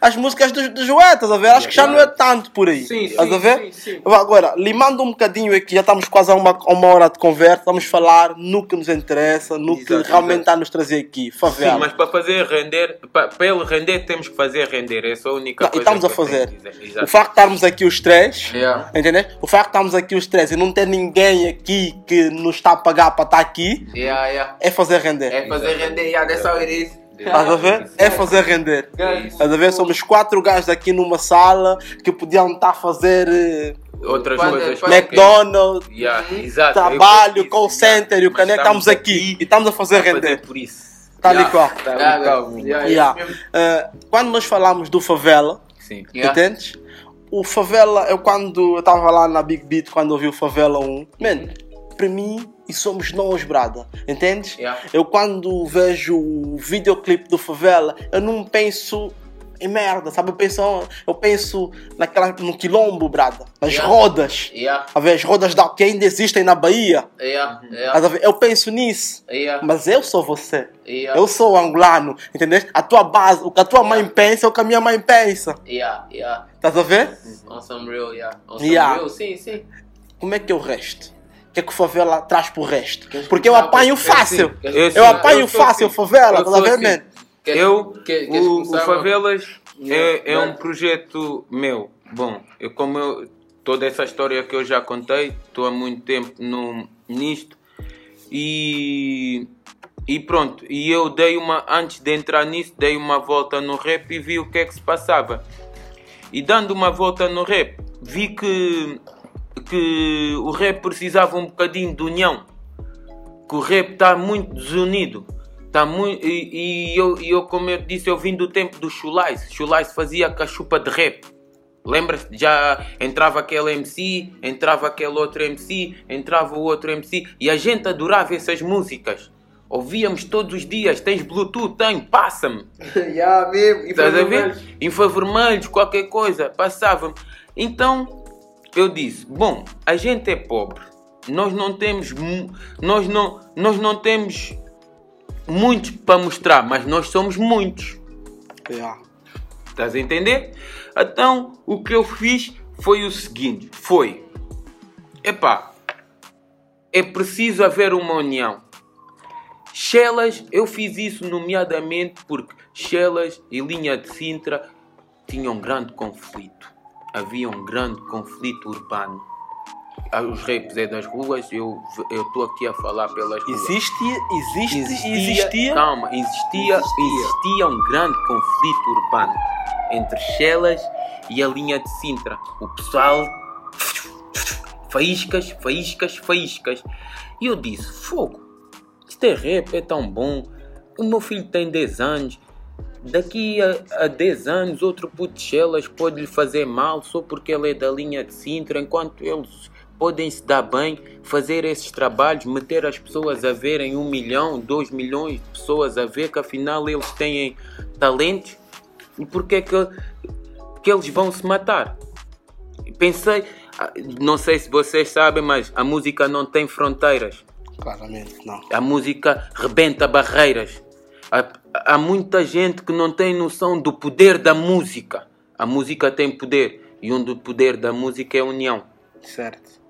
as músicas dos do Joé, estás a ver? Acho que já não é tanto por aí. Sim, estás a ver? sim, sim. Agora, limando um bocadinho aqui, já estamos quase a uma, a uma hora de conversa, vamos falar no que nos interessa, no que Exato, realmente exato. está a nos trazer aqui. Favela. Sim, mas para fazer render, para, para ele render, temos que fazer render. Essa é a única Não, e coisa estamos a que fazer. que. O facto de estarmos aqui os três, Yeah. entendeu? O facto de estarmos aqui os três e não ter ninguém aqui que nos está a pagar para estar aqui Yeah, yeah. é fazer render. É fazer render. Yeah, that's how it is. Estás a ver? É fazer render. Estás a ver? Somos quatro gajos aqui numa sala que podiam estar a fazer eh, Outras Quando- coisas. quando- McDonald's, Yeah, exato. trabalho, call center e o caneco. Estamos aqui e estamos a fazer render. por isso. Tal e qual. e quando nós falamos do favela, Sim. Yeah. Entendes? O Favela, eu quando eu estava lá na Big Beat, quando eu vi o Favela 1, man, para mim, e somos nós, brada. Entendes? Yeah. Eu quando vejo o videoclipe do Favela, eu não penso em merda, sabe? Eu penso, eu penso naquela, no quilombo, brada. Nas Yeah. rodas. Yeah, A ver, as rodas da, que ainda existem na Bahia. yeah, Estás yeah? Eu penso nisso. yeah, Mas eu sou você. yeah, Eu sou angolano, entendeu? A tua base, o que a tua mãe pensa é o que a minha mãe pensa. yeah, yeah. Estás a ver? On some real, yeah. On some Yeah. real, sim, sim. Como é que é o resto? O que é que o favela traz pro resto? Porque eu apanho fácil. Eu apanho fácil assim. favela, sou ver, assim. Eu, o, o Favelas é, é um projeto meu. Bom, eu como eu, toda essa história que eu já contei, estou há muito tempo no, nisto e, e pronto. E eu dei uma, antes de entrar nisso, dei uma volta no rap e vi o que é que se passava. E dando uma volta no rap, vi que, que o rap precisava um bocadinho de união que o rap está muito desunido. Tá muito, e, e eu, e eu, como eu disse, eu vim do tempo do Chulais. Chulais fazia cachupa de rap. Lembras? Já entrava aquele MC, entrava aquele outro MC, entrava o outro MC e a gente adorava essas músicas. Ouvíamos todos os dias. Tens Bluetooth? Tenho, passa-me. yeah, mesmo. Estás a ver? Qualquer coisa, passava-me. Então eu disse: Bom, a gente é pobre, nós não temos, nós não, nós não temos muitos para mostrar, mas nós somos muitos. Yeah. Estás a entender? Então o que eu fiz foi o seguinte: foi, epá, é preciso haver uma união. Chelas, eu fiz isso nomeadamente porque Chelas e Linha de Sintra tinham um grande conflito. Havia um grande conflito urbano. Ah, Os rapes é das ruas, eu estou aqui a falar pelas ruas. Existia, existe, Existia, existia. Calma, existia, existia um grande conflito urbano entre Chelas e a linha de Sintra. O pessoal. Faíscas, faíscas, faíscas. E eu disse: Fogo, isto é rap, é tão bom. O meu filho tem 10 anos. Daqui a, a 10 anos, outro puto de Chelas pode lhe fazer mal só porque ele é da linha de Sintra, enquanto eles podem se dar bem, fazer esses trabalhos, meter as pessoas a verem um milhão, dois milhões de pessoas a ver que afinal eles têm talentos e porque é que, que eles vão se matar. Pensei, ah, não sei se vocês sabem, mas a música não tem fronteiras. Claramente, não. A música rebenta barreiras. Há, há muita gente que não tem noção do poder da música. A música tem poder. E um do poder da música é a união. Certo.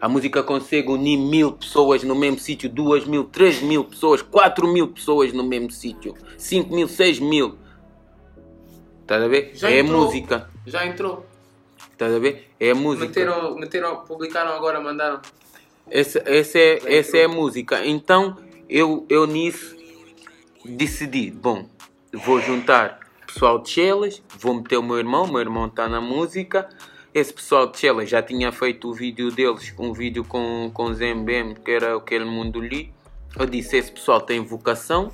A música consegue unir mil pessoas no mesmo sítio, duas mil, três mil pessoas, quatro mil pessoas no mesmo sítio, cinco mil, seis mil. Estás a ver? Já é entrou. música. Já entrou. Estás a ver? É música. Meteram, meteram, publicaram agora, mandaram. Essa, essa, é, essa é a música. Então eu, eu nisso decidi: bom, vou juntar pessoal de Chelas, vou meter o meu irmão, meu irmão está na música. Esse pessoal de Chelas já tinha feito o vídeo deles, um vídeo com, com ZMBM, que era aquele mundo ali. Eu disse: esse pessoal tem vocação,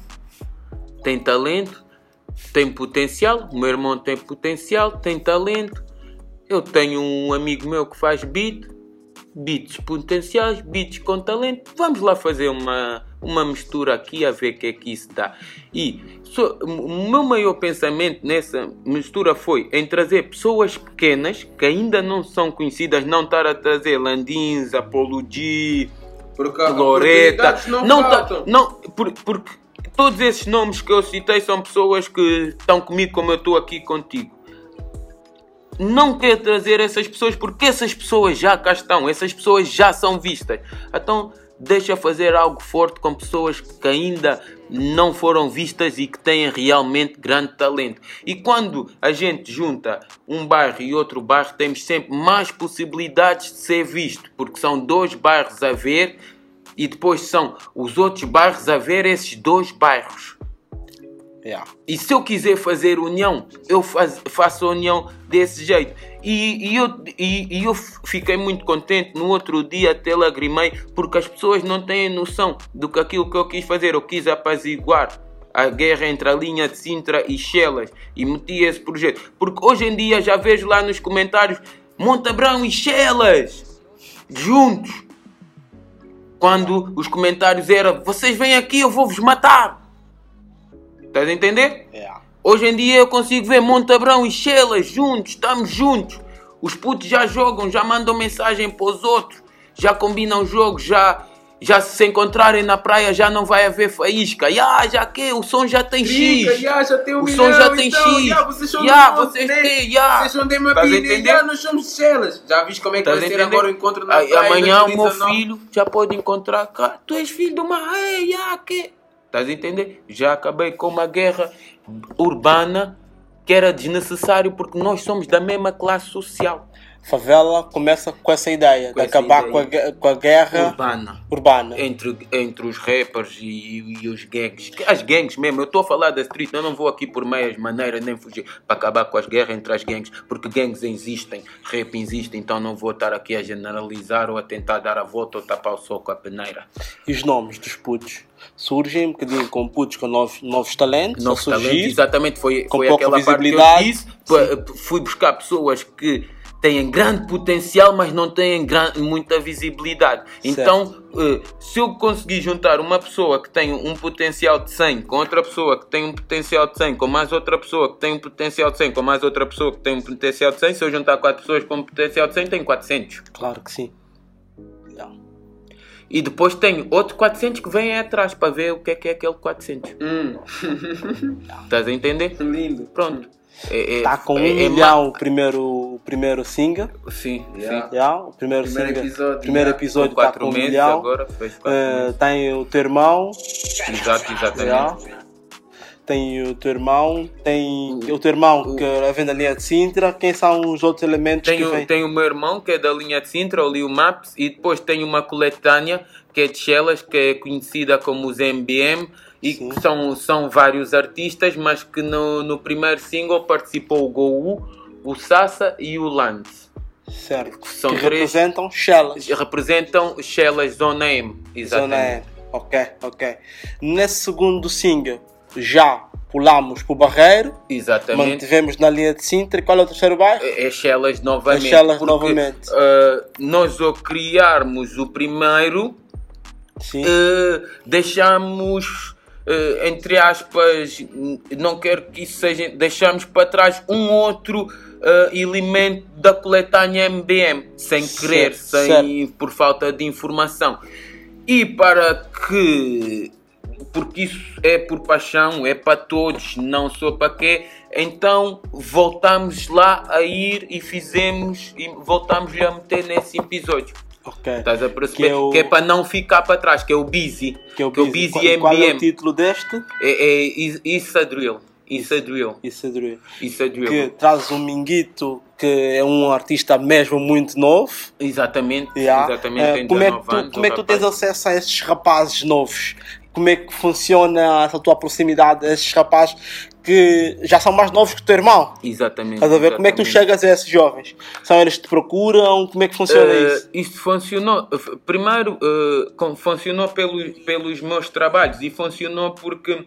tem talento, tem potencial. O meu irmão tem potencial, tem talento. Eu tenho um amigo meu que faz beat, beats potenciais, beats com talento. Vamos lá fazer uma, uma mistura aqui a ver o que é que isso dá. E so- o meu maior pensamento nessa mistura foi em trazer pessoas pequenas que ainda não são conhecidas, não estar a trazer Landins, Apolo G, Porque Loreta. não, Não, tá, não por- porque todos esses nomes que eu citei são pessoas que estão comigo como eu estou aqui contigo. Não quero trazer essas pessoas porque essas pessoas já cá estão, essas pessoas já são vistas. Então deixa fazer algo forte com pessoas que ainda não foram vistas e que têm realmente grande talento. E quando a gente junta um bairro e outro bairro, temos sempre mais possibilidades de ser visto, porque são dois bairros a ver e depois são os outros bairros a ver esses dois bairros. Yeah. E se eu quiser fazer união, eu faz- faço união desse jeito. E, e eu, e, e eu fiquei muito contente no outro dia, até lagrimei, porque as pessoas não têm noção do que aquilo que eu quis fazer. Eu quis apaziguar a guerra entre a linha de Sintra e Chelas e meti esse projeto. Porque hoje em dia já vejo lá nos comentários Montabrão e Chelas juntos. Quando os comentários eram vocês vêm aqui, eu vou vos matar. Estás a entender? Yeah. Hoje em dia eu consigo ver Montabrão e Chelas juntos, estamos juntos. Os putos já jogam, já mandam mensagem para os outros, já combinam jogos, já, já se encontrarem na praia já não vai haver faísca. Ya, já que o som já tem Trinca, X. já, já tem um O milhão, som já tem então, X. já, vocês são Ya, vocês Monte, têm, ya. Vocês são de Estás a Mapilha, entender? já nós somos celas. Já viste como é que Estás a vai ser entender? agora o encontro na Aí, praia amanhã o meu 2019? filho já pode encontrar cá. Tu és filho de uma rei, ya, que? Estás a entender? Já acabei com uma guerra urbana que era desnecessário porque nós somos da mesma classe social. Favela começa com essa ideia Com de essa acabar ideia. com a, com a guerra Urbana. urbana. Entre, entre os rappers e, e os gangues. As gangues mesmo, eu estou a falar da street, eu não vou aqui por meias maneiras nem fugir para acabar com as guerras entre as gangues, porque gangues existem, rap existe, então não vou estar aqui a generalizar ou a tentar dar a volta ou tapar o sol com a peneira. E os nomes dos putos surgem um bocadinho com putos com novos, novos talentos Novos surgir. talentos, exatamente, foi, com foi pouca aquela parte que eu visibilidade. disse. P- Fui buscar pessoas que têm grande potencial, mas não têm muita visibilidade. Então, eh, se eu conseguir juntar uma pessoa que tem um potencial de 100 com outra pessoa que tem um potencial de 100, com mais outra pessoa que tem um potencial de 100, com mais outra pessoa que tem um potencial de 100, se eu juntar quatro pessoas com um potencial de 100, tenho 400. Claro que sim. E depois tenho outros 400 que vêm atrás para ver o que é que é aquele 400. Hum, Estás a entender? lindo. Pronto. É, é, Está com um é- é milhão o primeiro, o primeiro single. Sim, Yeah. sim. Yeah, o primeiro, Primeiro single, episódio, primeiro yeah. episódio Com quatro com um meses milhão. agora, meses. tem o teu irmão, Exato, exatamente. yeah. tem o teu irmão, tem o teu irmão que vem da linha de Sintra. Quem são os outros elementos que vêm? tenho o meu irmão que é da linha de Sintra, o Leo Maps, e depois tenho uma coletânea que é de Chelas, que é conhecida como os MBM, e Sim. que são, são vários artistas, mas que no, no primeiro single participou o Gou, o Sassa e o Lance. Certo. Que, são três- representam Shellas. Representam Chelas Zona M. Zona Exatamente. E. Ok, ok. Nesse segundo single já pulamos para o Barreiro, Exatamente. mantivemos na linha de Sintra. Qual é o terceiro bairro? É é Chelas novamente. É Chelas porque, novamente. ah, nós ao criarmos o primeiro, Sim. eh, deixamos, entre aspas, não quero que isso seja, deixamos para trás um outro eh, elemento da coletânea MBM, sem Certo, querer, sem, por falta de informação. E para que, porque isso é por paixão, é para todos, não só para quê, então voltamos lá a ir e fizemos, e voltamos a meter nesse episódio. Ok. Estás a perceber? Que é o- Que é para não ficar para trás, que é o Busy. Que é o que é o Busy. Busy Qual, qual é o título deste? É, é Isso é drill. Isso é drill. Isso é duro. Isso é drill. Que traz um Minguito que é um artista mesmo muito novo. Exatamente. Yeah. Exatamente. Eh, como é que 19 tu, como é o que tu tens acesso a esses rapazes novos? Como é que funciona essa tua proximidade a esses rapazes que já são mais novos que o teu irmão? Exatamente. Estás a ver? Como é que tu chegas a esses jovens? São eles que te procuram? Como é que funciona Eh, isso? isto funcionou. eh, Primeiro, com- funcionou pelo, pelos meus trabalhos e funcionou porque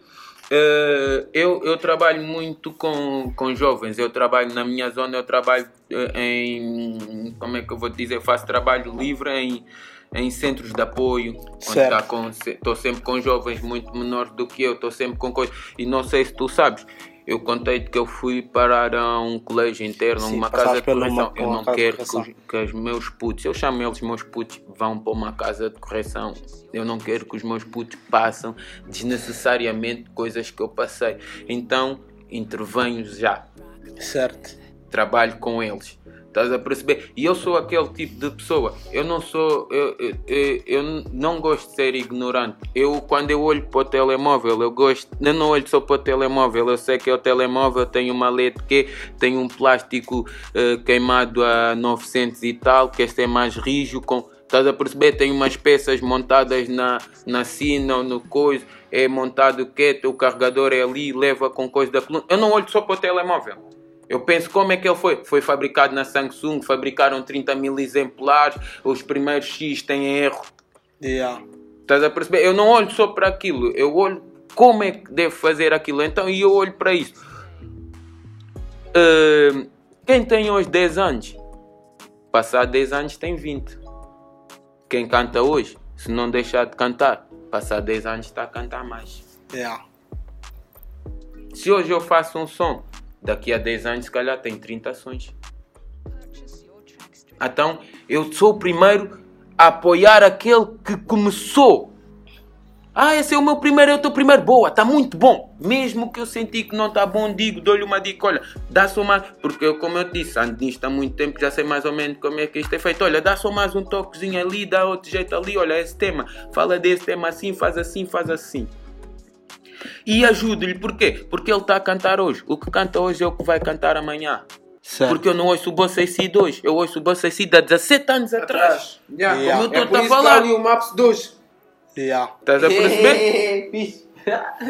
eh, eu, eu trabalho muito com, com jovens. Eu trabalho na minha zona, eu trabalho em. Como é que eu vou dizer? Eu faço trabalho livre em, em centros de apoio. Estou sempre com jovens muito menores do que eu, estou sempre com coisas. E não sei se tu sabes. Eu contei-te que eu fui parar a um colégio interno, Sim, uma casa de pela uma- correção. Eu não quero que correção. os, que os meus putos, eu chamo eles meus putos, vão para uma casa de correção. Eu não quero que os meus putos passem desnecessariamente coisas que eu passei. Então, intervenho já. Certo. Trabalho com eles. Estás a perceber? E eu sou aquele tipo de pessoa. Eu não sou. Eu, eu, eu, não gosto de ser ignorante. Eu, quando eu olho para o telemóvel, eu gosto. Eu não olho só para o telemóvel. Eu sei que é o telemóvel tem uma LED que tem um plástico eh, queimado a 900 e tal, que este é mais rijo. Com, estás a perceber? Tem umas peças montadas na, na sina ou no coisa. É montado o que o carregador é ali, leva com coisa da coluna. Eu não olho só para o telemóvel. Eu penso como é que ele foi. Foi fabricado na Samsung, fabricaram 30 mil exemplares, os primeiros X têm erro. Yeah. Estás a perceber? Eu não olho só para aquilo, eu olho como é que devo fazer aquilo. Então, e eu olho para isso. Uh, quem tem hoje 10 anos, passar 10 anos tem 20. Quem canta hoje, se não deixar de cantar, passar 10 anos está a cantar mais. Yeah. Se hoje eu faço um som, daqui a 10 anos, se calhar tem 30 sons. Então, eu sou o primeiro a apoiar aquele que começou ah, esse é o meu primeiro, é o teu primeiro. Boa, está muito bom. Mesmo que eu senti que não está bom, digo, dou-lhe uma dica. Olha, dá só mais. Porque eu, como eu disse, ando nisto há muito tempo, já sei mais ou menos como é que isto é feito. Olha, dá só mais um toquezinho ali, dá outro jeito ali. Olha, esse tema, fala desse tema assim, faz assim, faz assim. E ajudo-lhe, porquê? Porque ele está a cantar hoje. O que canta hoje é o que vai cantar amanhã. Certo. Porque eu não ouço o Bossa de hoje. Eu ouço o Bossa de há 17 anos atrás. Yeah. Yeah. Como eu É estou por a falar. ali o Maps 2. Yeah. Estás a perceber?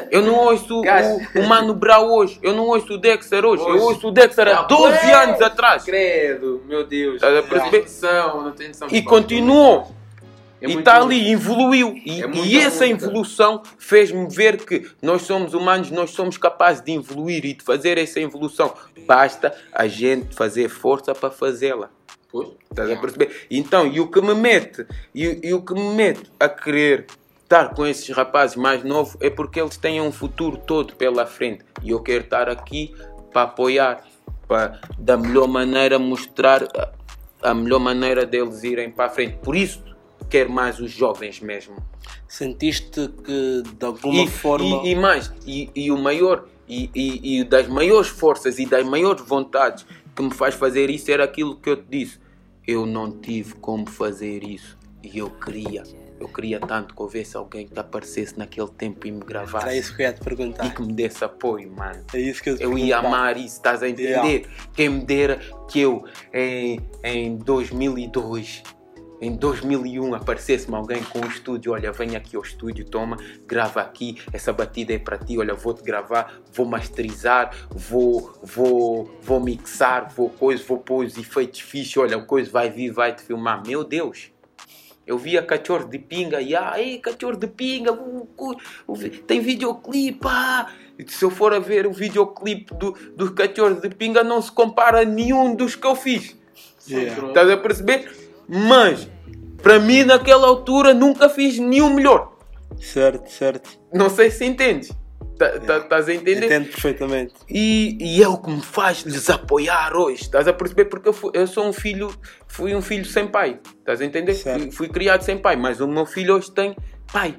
Eu não ouço o, o Mano Brown hoje. Eu não ouço o Dexter hoje. Eu Hoje. ouço o Dexter há Ah, 12 ué. anos atrás. Credo, meu Deus. Estás a Não perceber? tem noção, não tem noção. E continuou. É e está ali, evoluiu. E, É e essa evolução fez-me ver que nós somos humanos, nós somos capazes de evoluir e de fazer essa evolução. Basta a gente fazer força para fazê-la. Pois. Estás a perceber? Então, e o que me mete, e, e o que me mete a querer estar com esses rapazes mais novos é porque eles têm um futuro todo pela frente. E eu quero estar aqui para apoiar, para da melhor maneira mostrar a, a melhor maneira deles irem para a frente. Por isso, quero mais os jovens mesmo. Sentiste que de alguma E, forma. e, e mais, e, e o maior, e, das maiores forças e das maiores vontades que me faz fazer isso era aquilo que eu te disse. Eu não tive como fazer isso. E eu queria. Eu queria tanto que houvesse alguém que aparecesse naquele tempo e me Era gravasse. isso que eu ia te perguntar. E que me desse apoio, mano. É isso que eu te Eu ia perguntar. amar isso, estás a entender? Yeah. Quem me dera que eu em, em 2002, em 2001 aparecesse-me alguém com um estúdio, olha, vem aqui ao estúdio, toma, grava aqui, essa batida é para ti, olha, vou-te gravar, vou masterizar, vou, vou, vou mixar, vou coisa, vou pôr os efeitos fixos, olha, o coisa vai vir, vai te filmar. Meu Deus! Eu via cachorro de pinga e ah, ei, cachorro de pinga, tem videoclipe, ah. Se eu for a ver o videoclipe do, do cachorro de pinga, não se compara a nenhum dos que eu fiz. Yeah. Estás a perceber? Mas, para mim, naquela altura, nunca fiz nenhum melhor. Certo, certo. Não sei se entendes. Tá- tá- Estás a entender? Entendo perfeitamente. E, e é o que me faz lhes apoiar hoje. Estás a perceber? Porque eu, fui- eu sou um filho, fui um filho sem pai. Estás a entender? Fui, fui criado sem pai, mas o meu filho hoje tem pai.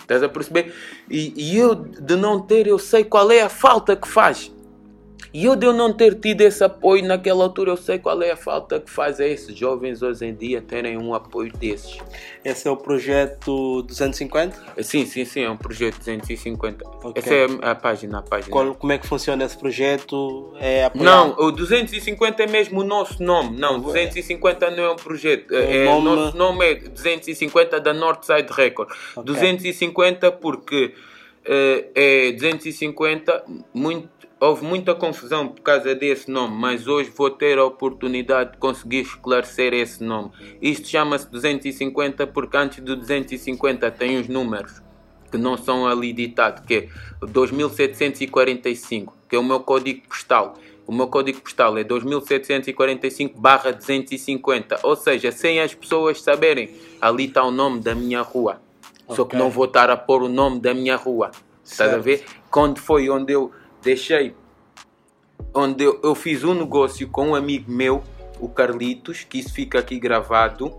Estás a perceber? E, e eu, de não ter, eu sei qual é a falta que faz. E eu de eu não ter tido esse apoio naquela altura, eu sei qual é a falta que faz a esses jovens hoje em dia terem um apoio desses. Esse é o projeto 250? Sim, sim, sim, é um projeto 250. Ok. Essa é a página, a página. Qual- como é que funciona esse projeto? É apoiar- Não, o 250 é mesmo o nosso nome. Não, 250 não é um projeto. O É, nome- O nosso nome é 250 da Northside Record. Ok. 250 porque eh, é 250, muito, houve muita confusão por causa desse nome, mas hoje vou ter a oportunidade de conseguir esclarecer esse nome. Isto chama-se 250 porque antes do 250 tem os números que não são ali ditados, que é 2745, que é o meu código postal. O meu código postal é 2745 barra 250, ou seja, sem as pessoas saberem, ali está o nome da minha rua. Só que não vou estar a pôr o nome da minha rua. Estás a Certo. ver? Quando foi onde eu deixei, onde eu, eu fiz um negócio com um amigo meu, o Carlitos, que isso fica aqui gravado.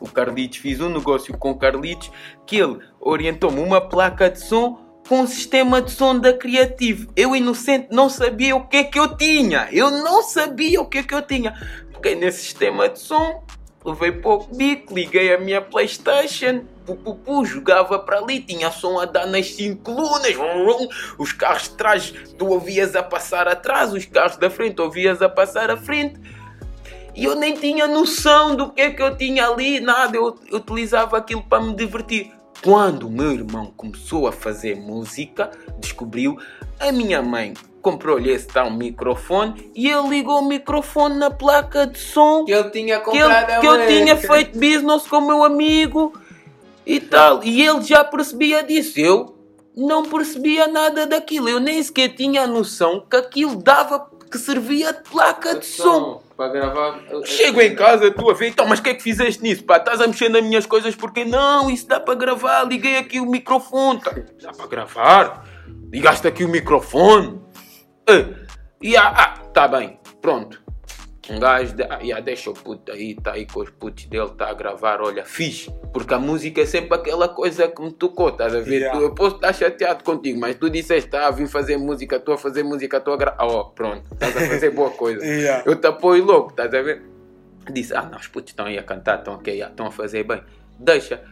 O Carlitos, fiz um negócio com o Carlitos, que ele orientou-me uma placa de som com um sistema de som da Creative. Eu, inocente, não sabia o que é que eu tinha. Eu não sabia o que é que eu tinha. Peguei nesse sistema de som, levei para o bico, liguei a minha Playstation, pu, pu, pu, jogava para ali, tinha som a dar nas cinco colunas, os carros de trás tu ouvias a passar atrás, os carros da frente ouvias a passar à frente. E eu nem tinha noção do que é que eu tinha ali, nada, eu utilizava aquilo para me divertir. Quando o meu irmão começou a fazer música, descobriu, a minha mãe comprou-lhe esse tal microfone e ele ligou o microfone na placa de som Que ele tinha que, ele- comprado que eu tinha feito business com o meu amigo e tal. E ele já percebia disso. Eu não percebia nada daquilo. Eu nem sequer tinha a noção que aquilo dava, que servia de placa de som. Para gravar. Chego em casa, tu a ver, então, mas o que é que fizeste nisso? Pá, estás a mexer nas minhas coisas porque não, isso dá para gravar. Liguei aqui o microfone. Tá, dá para gravar? Ligaste aqui o microfone? Eh, E ah, ah, tá bem, pronto. Um gajo, de, ah, yeah, deixa o puto aí, tá aí com os putos dele, tá a gravar, olha, fixe. Porque a música é sempre aquela coisa que me tocou, estás a ver? Yeah. Eu posso estar chateado contigo, mas tu disseste, tá, vim fazer música, estou a fazer música, estou a gravar. Oh, pronto, estás a fazer boa coisa. Yeah. Eu te apoio logo, estás a ver? Disse, ah, não, os putos estão aí a cantar, estão ok, yeah, estão a fazer bem. Deixa.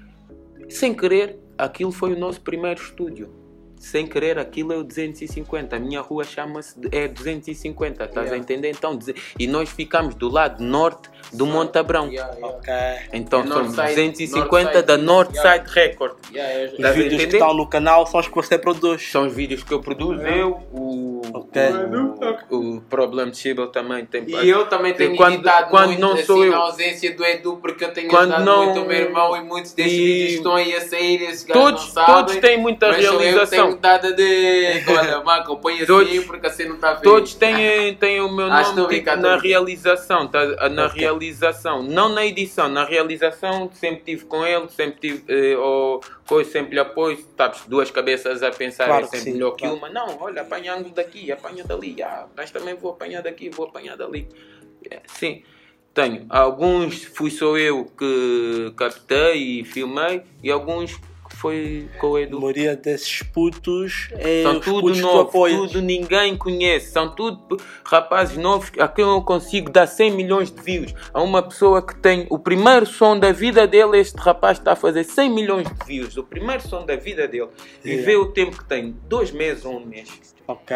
Sem querer, aquilo foi o nosso primeiro estúdio. Sem querer, aquilo é o 250. A minha rua chama-se, é 250, estás a Yeah. entender? Então, e nós ficamos do lado norte do Monte Abrão. Yeah, yeah. Ok. Então, É somos Northside- 250 da Northside, Record. Yeah, eu- Os a vídeos que estão no canal são os que você produz. São os vídeos que eu produzo, eu, o, Ok. o, o Problem Chibble também tem E eu também tenho Quando- editado quando muito, não assim, sou eu. na ausência do Edu, porque eu tenho Quando ajudado não- muito o meu irmão e muitos destes E- vídeos estão aí a sair, esses Todos, não sabem. todos têm muita realização. Dado de... Olha, Marco, põe assim Todos- porque assim não está feio. Todos têm, têm o meu Ah, nome tipo, na realização, tá? na Ok. realização, não na edição, na realização sempre tive com ele, sempre tive, eh, ou coisa, sempre lhe apoio, sabes, duas cabeças a pensar Claro é sempre sim, melhor que claro. uma, não, olha, apanha ângulo daqui, apanha dali, ah, mas também vou apanhar daqui, vou apanhar dali. É, Sim, tenho. Alguns fui só eu que captei e filmei, e alguns foi o A maioria desses putos é São os tudo putos novo, tudo ninguém conhece. São tudo rapazes novos a quem eu consigo dar 100 milhões de views. A uma pessoa que tem o primeiro som da vida dele, este rapaz está a fazer 100 milhões de views. O primeiro som da vida dele. E Yeah. vê o tempo que tem, dois meses ou um mês. Ok.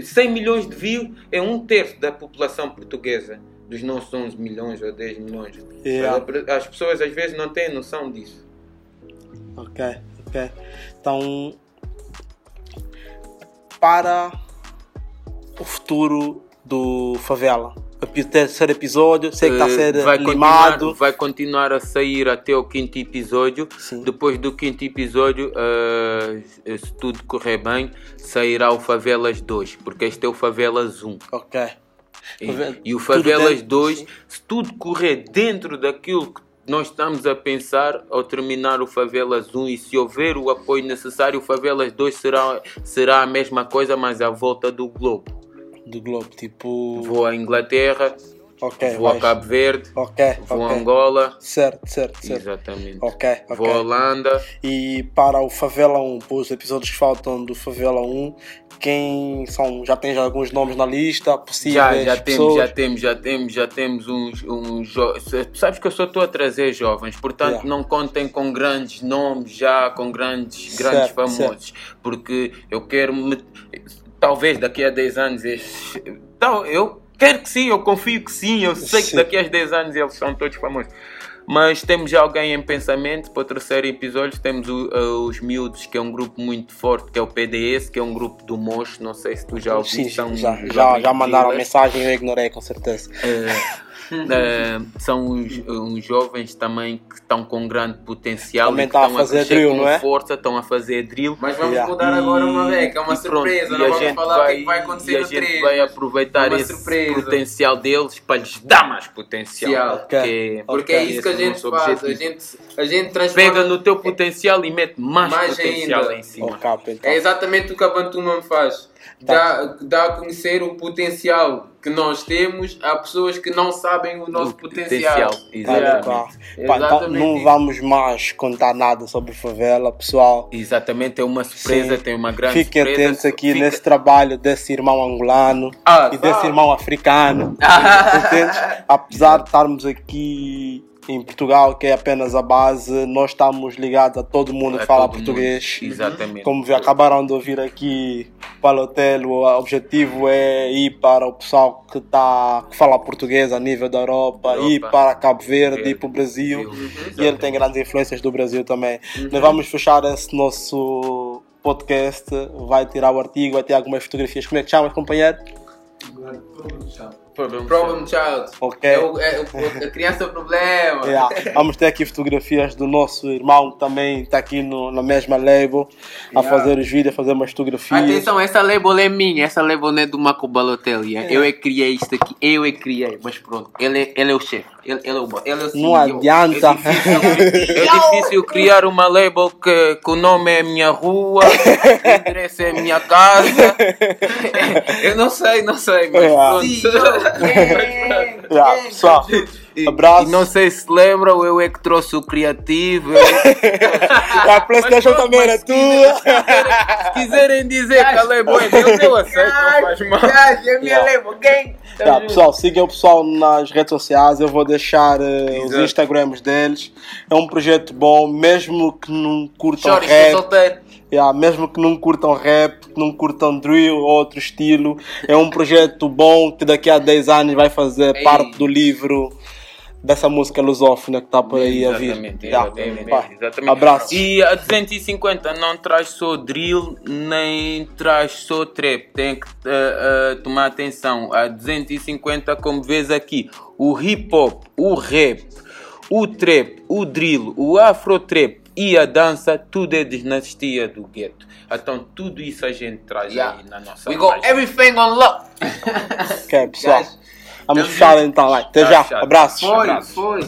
100 milhões de views é um terço da população portuguesa. Dos nossos 11 milhões ou 10 milhões. Yeah. As pessoas às vezes não têm noção disso. Ok, ok. Então, para o futuro do Favela, o terceiro episódio, sei que está a ser Eh, vai animado. continuar, vai continuar a sair até o quinto episódio. Sim. Depois do quinto episódio, eh, se tudo correr bem, sairá o Favelas 2, porque este é o Favelas 1. Ok. E, e o Favelas dentro, 2, sim. se tudo correr dentro daquilo que nós estamos a pensar ao terminar o Favelas 1 e se houver o apoio necessário, o Favelas 2 será, será a mesma coisa, mas à volta do globo. Do Globo, tipo. Vou à Inglaterra, Ok, vou a vais. Cabo Verde, Ok, vou a ok. Angola. Certo, certo, certo. Exatamente. Ok, ok. Vou à Holanda. E para o Favela 1, para os episódios que faltam do Favela 1, quem são? Já tens alguns nomes na lista? Possíveis Já, já temos, pessoas? já temos, já temos, já temos uns, uns jovens. Sabes que eu só estou a trazer jovens, portanto Yeah. não contem com grandes nomes já, com grandes, Certo, grandes famosos, porque eu quero me, talvez daqui a 10 anos então, eu quero que sim, eu confio que sim, eu sei que Sim. daqui a 10 anos eles são todos famosos. Mas temos já alguém em pensamento para o terceiro episódio. Temos o- uh, os Miúdos, que é um grupo muito forte, que é o PDS, que é um grupo do Mocho. Não sei se tu já ouviste. Sim, já, já, já mandaram mensagem eu ignorei com certeza. Eh, eh, são uns, uns jovens também que estão com grande potencial Também e que tá a estão fazer crescer drill, com não é? força, estão a fazer drill. Mas vamos Yeah. mudar agora uma vez, que é uma E pronto, surpresa. e Não a vamos gente falar o que é que vai acontecer e a gente 3. vai aproveitar Uma esse surpresa. potencial deles para lhes dar mais potencial. Potencial. que é- Porque é isso que a é o gente faz. A gente, a gente transforma. Pega no teu potencial e mete mais, Mais potencial ainda. em cima. Capo, então. É exatamente o que a Bantuma me faz. Dá, dá a conhecer o potencial que nós temos a pessoas que não sabem o nosso O potencial. Tá, Exatamente. tá. Pá, então Exatamente não vamos mais contar nada sobre favela, pessoal. Exatamente, é uma surpresa, Sim. tem uma grande Fiquem surpresa. atentos aqui Fica- nesse trabalho desse irmão angolano Ah, e desse tá. irmão africano. Entendes? Apesar de estarmos aqui em Portugal, que é apenas a base, nós estamos ligados a todo mundo que fala todo mundo. português. Exatamente. Como vi- acabaram de ouvir aqui para o hotel, o objetivo é ir para o pessoal que, tá, que fala português a nível da Europa, Europa. ir para Cabo Verde, Verde. ir para o Brasil. Uhum. E ele tem grandes influências do Brasil também. Nós vamos fechar esse nosso podcast. Vai tirar o artigo, vai ter algumas fotografias. Como é que chamas, companheiro? Problem, Problem Child. Ok. É, o, é o- a criança problema. Yeah. Vamos ter aqui fotografias do nosso irmão que também está aqui no, na mesma label a Yeah. fazer os vídeos, a fazer umas fotografias. Atenção, essa label é minha, essa label não é do Marco Balotelli. é. Eu é que criei isto aqui, eu é que criei, mas pronto, ele é, ele é o chefe, ele, ele é ele é o CEO. Não adianta. É difícil criar uma label que, que o nome é minha rua, o endereço é minha casa. Eu não sei, não sei, mas Yeah. pronto. Yeah, pessoal, E- abraço. E não sei se lembram, eu é que trouxe o criativo. eu- A Playstation também era tua. Se quiserem dizer que a label é dele, eu aceito, não faz mal. é Yeah. label, gang. Tá, pessoal, sigam o pessoal nas redes sociais. Eu vou deixar eh, os. Instagrams deles. É um projeto bom, mesmo que não curtam Chora, estou rap. Yeah, mesmo que não curtam rap, que não curtam drill ou outro estilo, é um projeto bom que daqui a 10 anos vai fazer Ei. parte do livro dessa música lusófona que está por aí a vir. Exatamente, Yeah. exatamente, Pá, exatamente. Abraço. E a 250 não traz só drill, nem traz só trap. Tem que eh, eh, tomar atenção. A 250, como vês aqui, o hip hop, o rap, o trap, o drill, o afro trap e a dança, tudo é dinastia do gueto. Então tudo isso a gente traz Yeah. aí na nossa We got everything on lock. Ok, pessoal. Guys, Vamos tamo fechar então lá. Até Tá já. Abraços. Foi, Abraço. foi.